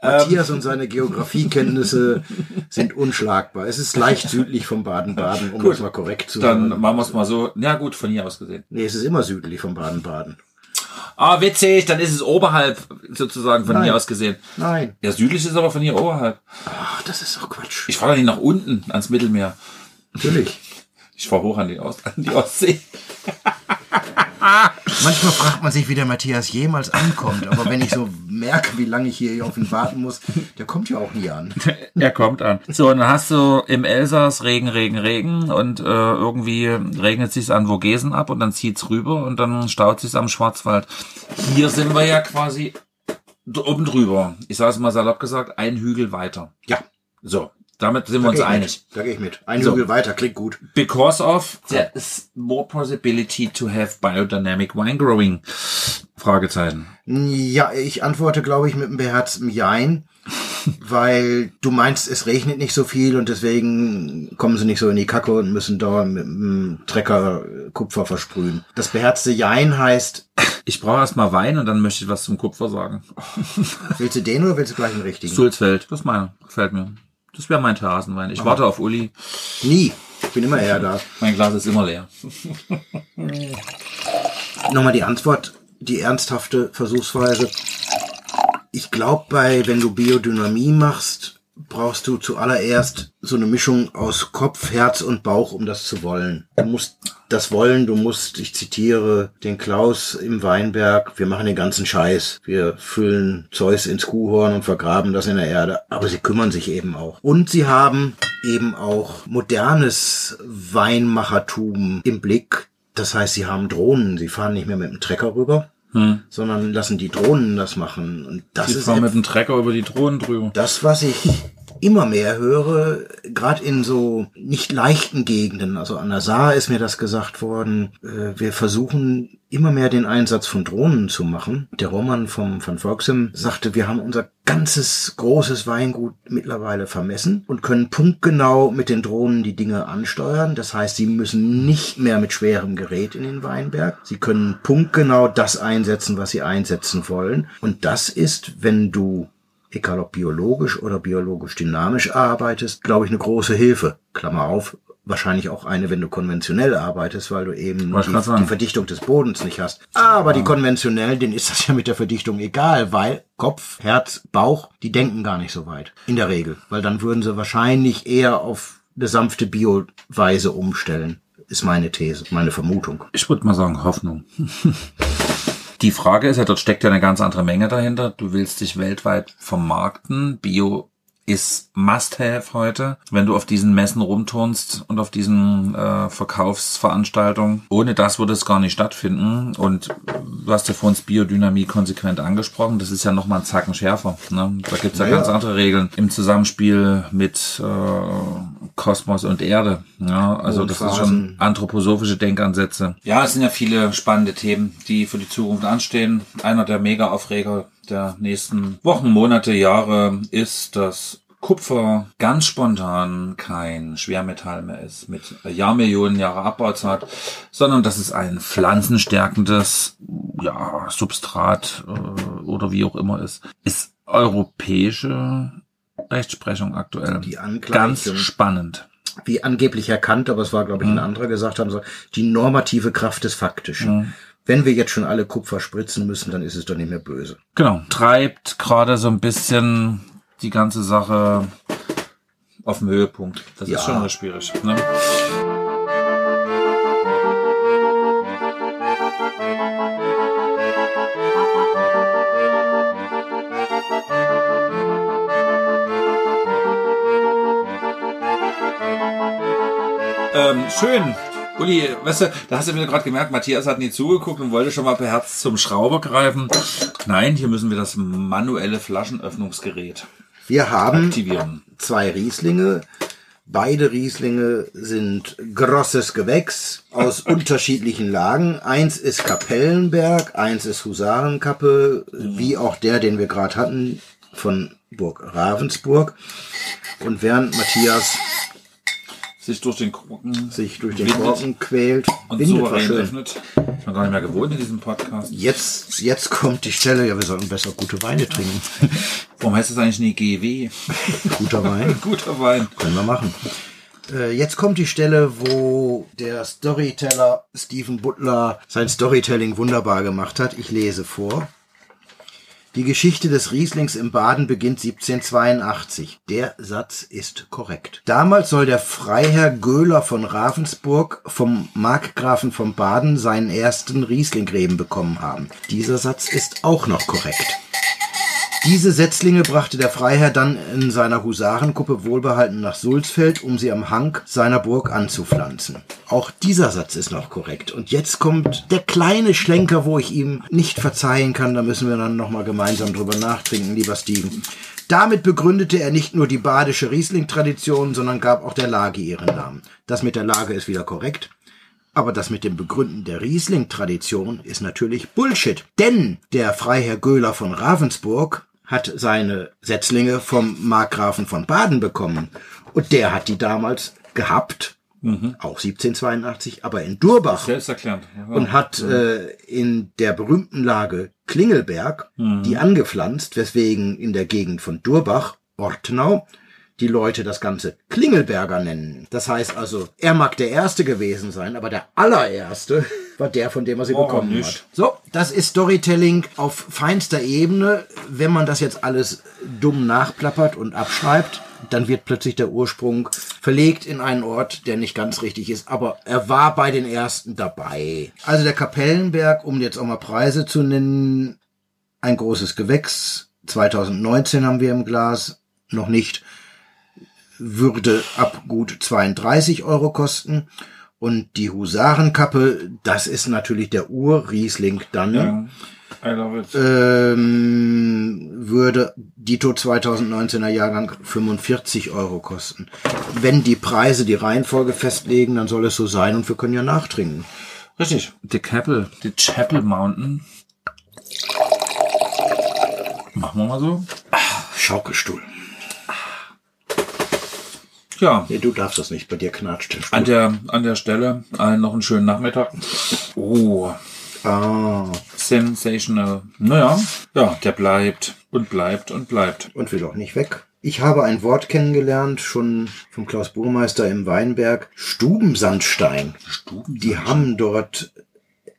Matthias und seine Geografiekenntnisse sind unschlagbar. Es ist leicht südlich von Baden-Baden, um
Gut.
das mal korrekt zu
Dann
sagen.
machen wir es mal so. Na gut, von hier aus gesehen.
Nee, es ist immer südlich von Baden-Baden.
Ah, witzig, dann ist es oberhalb sozusagen von
Nein.
hier aus gesehen.
Nein.
Ja, südlich ist aber von hier oberhalb.
Ach, das ist doch Quatsch.
Ich fahre nicht nach unten ans Mittelmeer.
Natürlich.
Ich fahre hoch an die, Ost an die Ostsee.
Manchmal fragt man sich, wie der Matthias jemals ankommt. Aber wenn ich so merke, wie lange ich hier auf ihn warten muss, der kommt ja auch nie an.
Er kommt an. So, und dann hast du im Elsass Regen, Regen, Regen und äh, irgendwie regnet sich's an Vogesen ab und dann zieht's rüber und dann staut sich's am Schwarzwald. Hier sind wir ja quasi oben drüber. Ich sage es mal salopp gesagt, ein Hügel weiter.
Ja.
So, damit sind wir
Da
uns
gehe ich
einig.
mit. Da gehe ich mit. Ein
So.
Hügel weiter, klingt gut.
Because of there is more possibility to have biodynamic wine growing. Fragezeichen.
Ja, ich antworte, glaube ich, mit einem beherzten Jein, weil du meinst, es regnet nicht so viel und deswegen kommen sie nicht so in die Kacke und müssen da mit dem Trecker äh, Kupfer versprühen. Das beherzte Jein heißt,
Ich brauche erstmal Wein und dann möchte ich was zum Kupfer sagen.
willst du den oder willst du gleich den richtigen?
Sulzfeld, das ist meiner. Gefällt mir. Das wäre mein Terrassenwein. Ich
Aha.
warte auf Uli.
Nie. Ich bin immer eher da.
Mein Glas ist immer leer.
Nochmal die Antwort, die ernsthafte Versuchsweise. Ich glaube, bei, wenn du Biodynamie machst, brauchst du zuallererst so eine Mischung aus Kopf, Herz und Bauch, um das zu wollen. Du musst das wollen, du musst, ich zitiere den Klaus im Weinberg, wir machen den ganzen Scheiß. Wir füllen Zeus ins Kuhhorn und vergraben das in der Erde. Aber sie kümmern sich eben auch. Und sie haben eben auch modernes Weinmachertum im Blick. Das heißt, sie haben Drohnen. Sie fahren nicht mehr mit dem Trecker rüber,
Hm.
sondern lassen die Drohnen das machen. Und das
Die
ist
fahren mit dem Trecker über die Drohnen drüber.
das, was ich immer mehr höre, gerade in so nicht leichten Gegenden, also an der Saar ist mir das gesagt worden, äh, wir versuchen immer mehr den Einsatz von Drohnen zu machen. Der Roman vom, von Volksem sagte, wir haben unser ganzes großes Weingut mittlerweile vermessen und können punktgenau mit den Drohnen die Dinge ansteuern. Das heißt, sie müssen nicht mehr mit schwerem Gerät in den Weinberg. Sie können punktgenau das einsetzen, was sie einsetzen wollen. Und das ist, wenn du egal ob biologisch oder biologisch dynamisch arbeitest, glaube ich, eine große Hilfe. Klammer auf, wahrscheinlich auch eine, wenn du konventionell arbeitest, weil du eben die, die Verdichtung des Bodens nicht hast. Aber die konventionellen, denen ist das ja mit der Verdichtung egal, weil Kopf, Herz, Bauch, die denken gar nicht so weit. In der Regel. Weil dann würden sie wahrscheinlich eher auf eine sanfte Bioweise umstellen. ist meine These, meine Vermutung.
Ich würde mal sagen Hoffnung. Die Frage ist ja, dort steckt ja eine ganz andere Menge dahinter. Du willst dich weltweit vermarkten. Bio ist Must-Have heute, wenn du auf diesen Messen rumturnst und auf diesen äh, Verkaufsveranstaltungen. Ohne das würde es gar nicht stattfinden. Und du hast ja vorhin Biodynamie konsequent angesprochen. Das ist ja nochmal ein Zacken schärfer. Ne? Da gibt's ja,
Ja,
ganz andere Regeln im Zusammenspiel mit äh, Kosmos und Erde. Ja, also
Und
das ist
Phasen.
schon anthroposophische Denkansätze. Ja, es sind ja viele spannende Themen, die für die Zukunft anstehen. Einer der Mega-Aufreger der nächsten Wochen, Monate, Jahre ist, dass Kupfer ganz spontan kein Schwermetall mehr ist, mit Jahrmillionen Jahre Abbauzeit, sondern dass es ein pflanzenstärkendes ja, Substrat äh, oder wie auch immer ist. Ist europäische Rechtsprechung aktuell. Ganz spannend.
Wie angeblich erkannt, aber es war, glaube ich, ein anderer gesagt haben soll, die normative Kraft des Faktischen. Wenn wir jetzt schon alle Kupfer spritzen müssen, dann ist es doch nicht mehr böse.
Genau, treibt gerade so ein bisschen die ganze Sache auf den Höhepunkt. Das
Ja.
ist schon recht schwierig. Ne? Ähm, schön. Uli, weißt du, da hast du mir gerade gemerkt, Matthias hat nie zugeguckt und wollte schon mal per Herz zum Schrauber greifen. Nein, hier müssen wir das manuelle Flaschenöffnungsgerät
Wir haben
aktivieren.
zwei Rieslinge. Beide Rieslinge sind grosses Gewächs aus unterschiedlichen Lagen. Eins ist Kapellenberg, eins ist Husarenkappe, wie auch der, den wir gerade hatten, von Burg Ravensburg. Und während Matthias
Sich durch den Korken
sich durch den
windet
Korken quält,
und
windet schön.
öffnet. Ich bin gar nicht mehr gewohnt in diesem Podcast.
Jetzt, jetzt kommt die Stelle, ja, wir sollten besser gute Weine trinken.
Warum heißt das eigentlich nie GW?
Guter Wein.
Guter Wein.
Können wir machen. Äh, Jetzt kommt die Stelle, wo der Storyteller Stephen Butler sein Storytelling wunderbar gemacht hat. Ich lese vor. Die Geschichte des Rieslings im Baden beginnt 1782. Der Satz ist korrekt. Damals soll der Freiherr Göhler von Ravensburg vom Markgrafen von Baden seinen ersten Rieslingreben bekommen haben. Dieser Satz ist auch noch korrekt. Diese Setzlinge brachte der Freiherr dann in seiner Husarenkuppe wohlbehalten nach Sulzfeld, um sie am Hang seiner Burg anzupflanzen. Auch dieser Satz ist noch korrekt. Und jetzt kommt der kleine Schlenker, wo ich ihm nicht verzeihen kann. Da müssen wir dann nochmal gemeinsam drüber nachtrinken, lieber Steven. Damit begründete er nicht nur die badische Riesling-Tradition, sondern gab auch der Lage ihren Namen. Das mit der Lage ist wieder korrekt. Aber das mit dem Begründen der Riesling-Tradition ist natürlich Bullshit. Denn der Freiherr Göhler von Ravensburg hat seine Setzlinge vom Markgrafen von Baden bekommen. Und der hat die damals gehabt, auch 1782, aber in Durbach.
Selbsterklärend. Ja.
Und hat äh, in der berühmten Lage Klingelberg die angepflanzt, weswegen in der Gegend von Durbach, Ortenau, die Leute das Ganze Klingelberger nennen. Das heißt also, er mag der Erste gewesen sein, aber der allererste war der, von dem er sie
Oh,
bekommen
nicht.
hat. So, das ist Storytelling auf feinster Ebene. Wenn man das jetzt alles dumm nachplappert und abschreibt, dann wird plötzlich der Ursprung verlegt in einen Ort, der nicht ganz richtig ist. Aber er war bei den ersten dabei. Also der Kapellenberg, um jetzt auch mal Preise zu nennen, ein großes Gewächs. 2019 haben wir im Glas, noch nicht, würde ab gut 32 Euro kosten. Und die Husarenkappe, das ist natürlich der Ur-Riesling dann.
Ja. I love it.
Ähm, würde Dito 2019er Jahrgang 45 Euro kosten. Wenn die Preise die Reihenfolge festlegen, dann soll es so sein und wir können ja nachtrinken.
Richtig. Die Chapel, die Chapel Mountain. Machen wir mal so.
Schaukelstuhl.
Ja,
Nee, du darfst das nicht, bei dir knatscht
an der, an der Stelle allen noch einen schönen Nachmittag. Oh,
ah,
sensational. Naja, ja, der bleibt und bleibt und bleibt.
und will auch nicht weg. Ich habe ein Wort kennengelernt, schon vom Klaus Burmeister im Weinberg. Stubensandstein. Die haben dort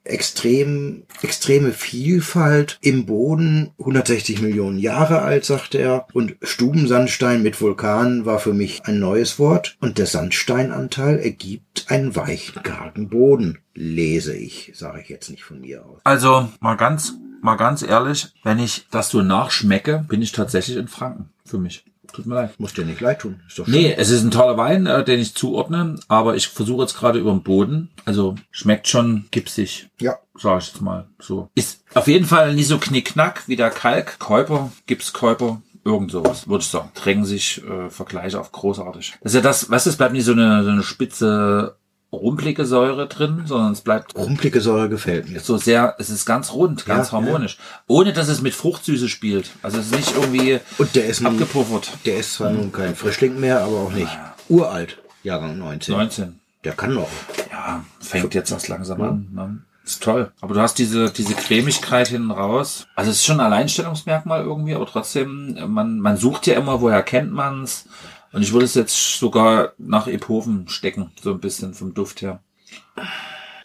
extrem, extreme Vielfalt im Boden, 160 Millionen Jahre alt, sagte er. Und Stubensandstein mit Vulkan war für mich ein neues Wort. Und der Sandsteinanteil ergibt einen weichen, kargen Boden, lese ich, sage ich jetzt nicht von mir aus.
Also mal ganz, mal ganz ehrlich, wenn ich das so nachschmecke, bin ich tatsächlich in Franken für mich. Tut mir leid.
Muss dir nicht leid tun. Ist doch schön.
Nee, es ist ein toller Wein, äh, den ich zuordne, aber ich versuche jetzt gerade über den Boden. Also schmeckt schon gipsig.
Ja.
Sag ich jetzt mal so. Ist auf jeden Fall nicht so knickknack wie der Kalk. Käuper, Gipskäuper, irgend sowas, würde ich sagen. Drängen sich äh, Vergleiche auf großartig. Das ist ja das, weißt du, es bleibt nicht so eine, so eine spitze rumpelige Säure drin, sondern es bleibt
Rumplige Säure gefällt mir.
so sehr, es ist ganz rund, ganz
Ja,
harmonisch. Ohne dass es mit Fruchtsüße spielt. Also es ist nicht irgendwie
Und der ist nun,
abgepuffert.
der ist zwar nun kein Frischling mehr, aber auch nicht uralt. Jahrgang 19.
19.
Der kann noch.
Ja, fängt jetzt erst langsam an. Ne? Ist toll. Aber du hast diese, diese Cremigkeit hinten raus. Also es ist schon ein Alleinstellungsmerkmal irgendwie, aber trotzdem, man, man sucht ja immer, woher kennt man's. Und ich würde es jetzt sogar nach Epoven stecken, so ein bisschen vom Duft her.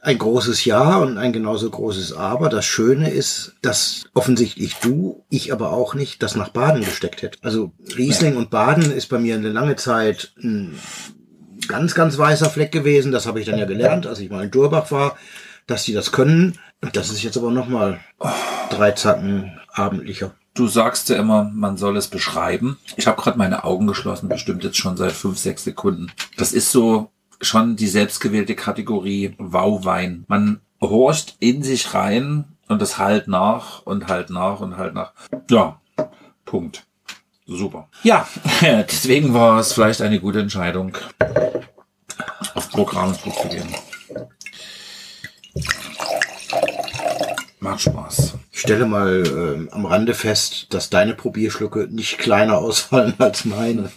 Ein großes Ja und ein genauso großes Aber. Das Schöne ist, dass offensichtlich du, ich aber auch nicht, das nach Baden gesteckt hätte. Also Riesling und Baden ist bei mir eine lange Zeit ein ganz, ganz weißer Fleck gewesen. Das habe ich dann ja gelernt, als ich mal in Durbach war, dass die das können. Und das ist jetzt aber nochmal drei Zacken abendlicher.
Du sagst ja immer, man soll es beschreiben. Ich habe gerade meine Augen geschlossen, bestimmt jetzt schon seit fünf, sechs Sekunden. Das ist so schon die selbstgewählte Kategorie Wow-Wein. Man horcht in sich rein und es halt nach und halt nach und halt nach. Ja, Punkt. Super. Ja, deswegen war es vielleicht eine gute Entscheidung, auf Programmsbuch zu gehen. Macht Spaß.
Ich stelle mal ähm, am Rande fest, dass deine Probierschlucke nicht kleiner ausfallen als meine.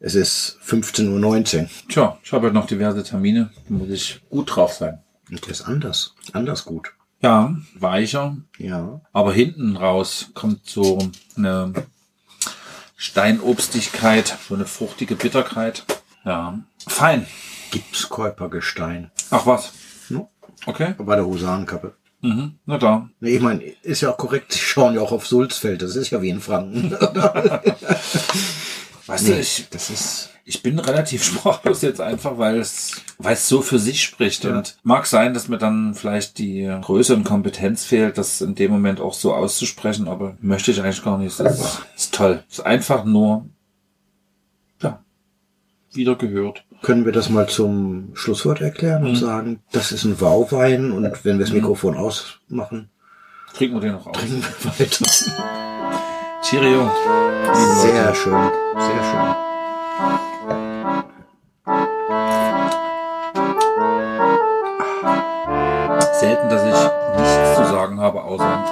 Es ist 15.19 Uhr.
Tja, ich habe halt noch diverse Termine. Da muss ich gut drauf sein.
Und der ist anders. Anders gut.
Ja, weicher.
Ja.
Aber hinten raus kommt so eine Steinobstigkeit, so eine fruchtige Bitterkeit. Ja, fein.
Gipskäupergestein.
Ach was.
Ja.
Okay.
Bei der Husanenkapppe.
Mhm. Na da.
Nee, ich meine, ist ja auch korrekt, sie schauen ja auch auf Sulzfeld, das ist ja wie in Franken.
Weißt du,
Nee,
ich,
das ist.
ich bin relativ sprachlos jetzt einfach, weil es, weil es so für sich spricht. Und mag sein, dass mir dann vielleicht die Größe und Kompetenz fehlt, das in dem Moment auch so auszusprechen, aber möchte ich eigentlich gar nicht. Das ist, ist toll. Es ist einfach nur, ja, wieder gehört.
Können wir das mal zum Schlusswort erklären
Mhm.
und sagen, das ist ein Wauwein und wenn wir das Mikrofon ausmachen,
Kriegen wir den noch aus.
trinken wir weiter.
Cheerio.
Sehr schön, sehr schön.
Selten, dass ich nichts zu sagen habe, außer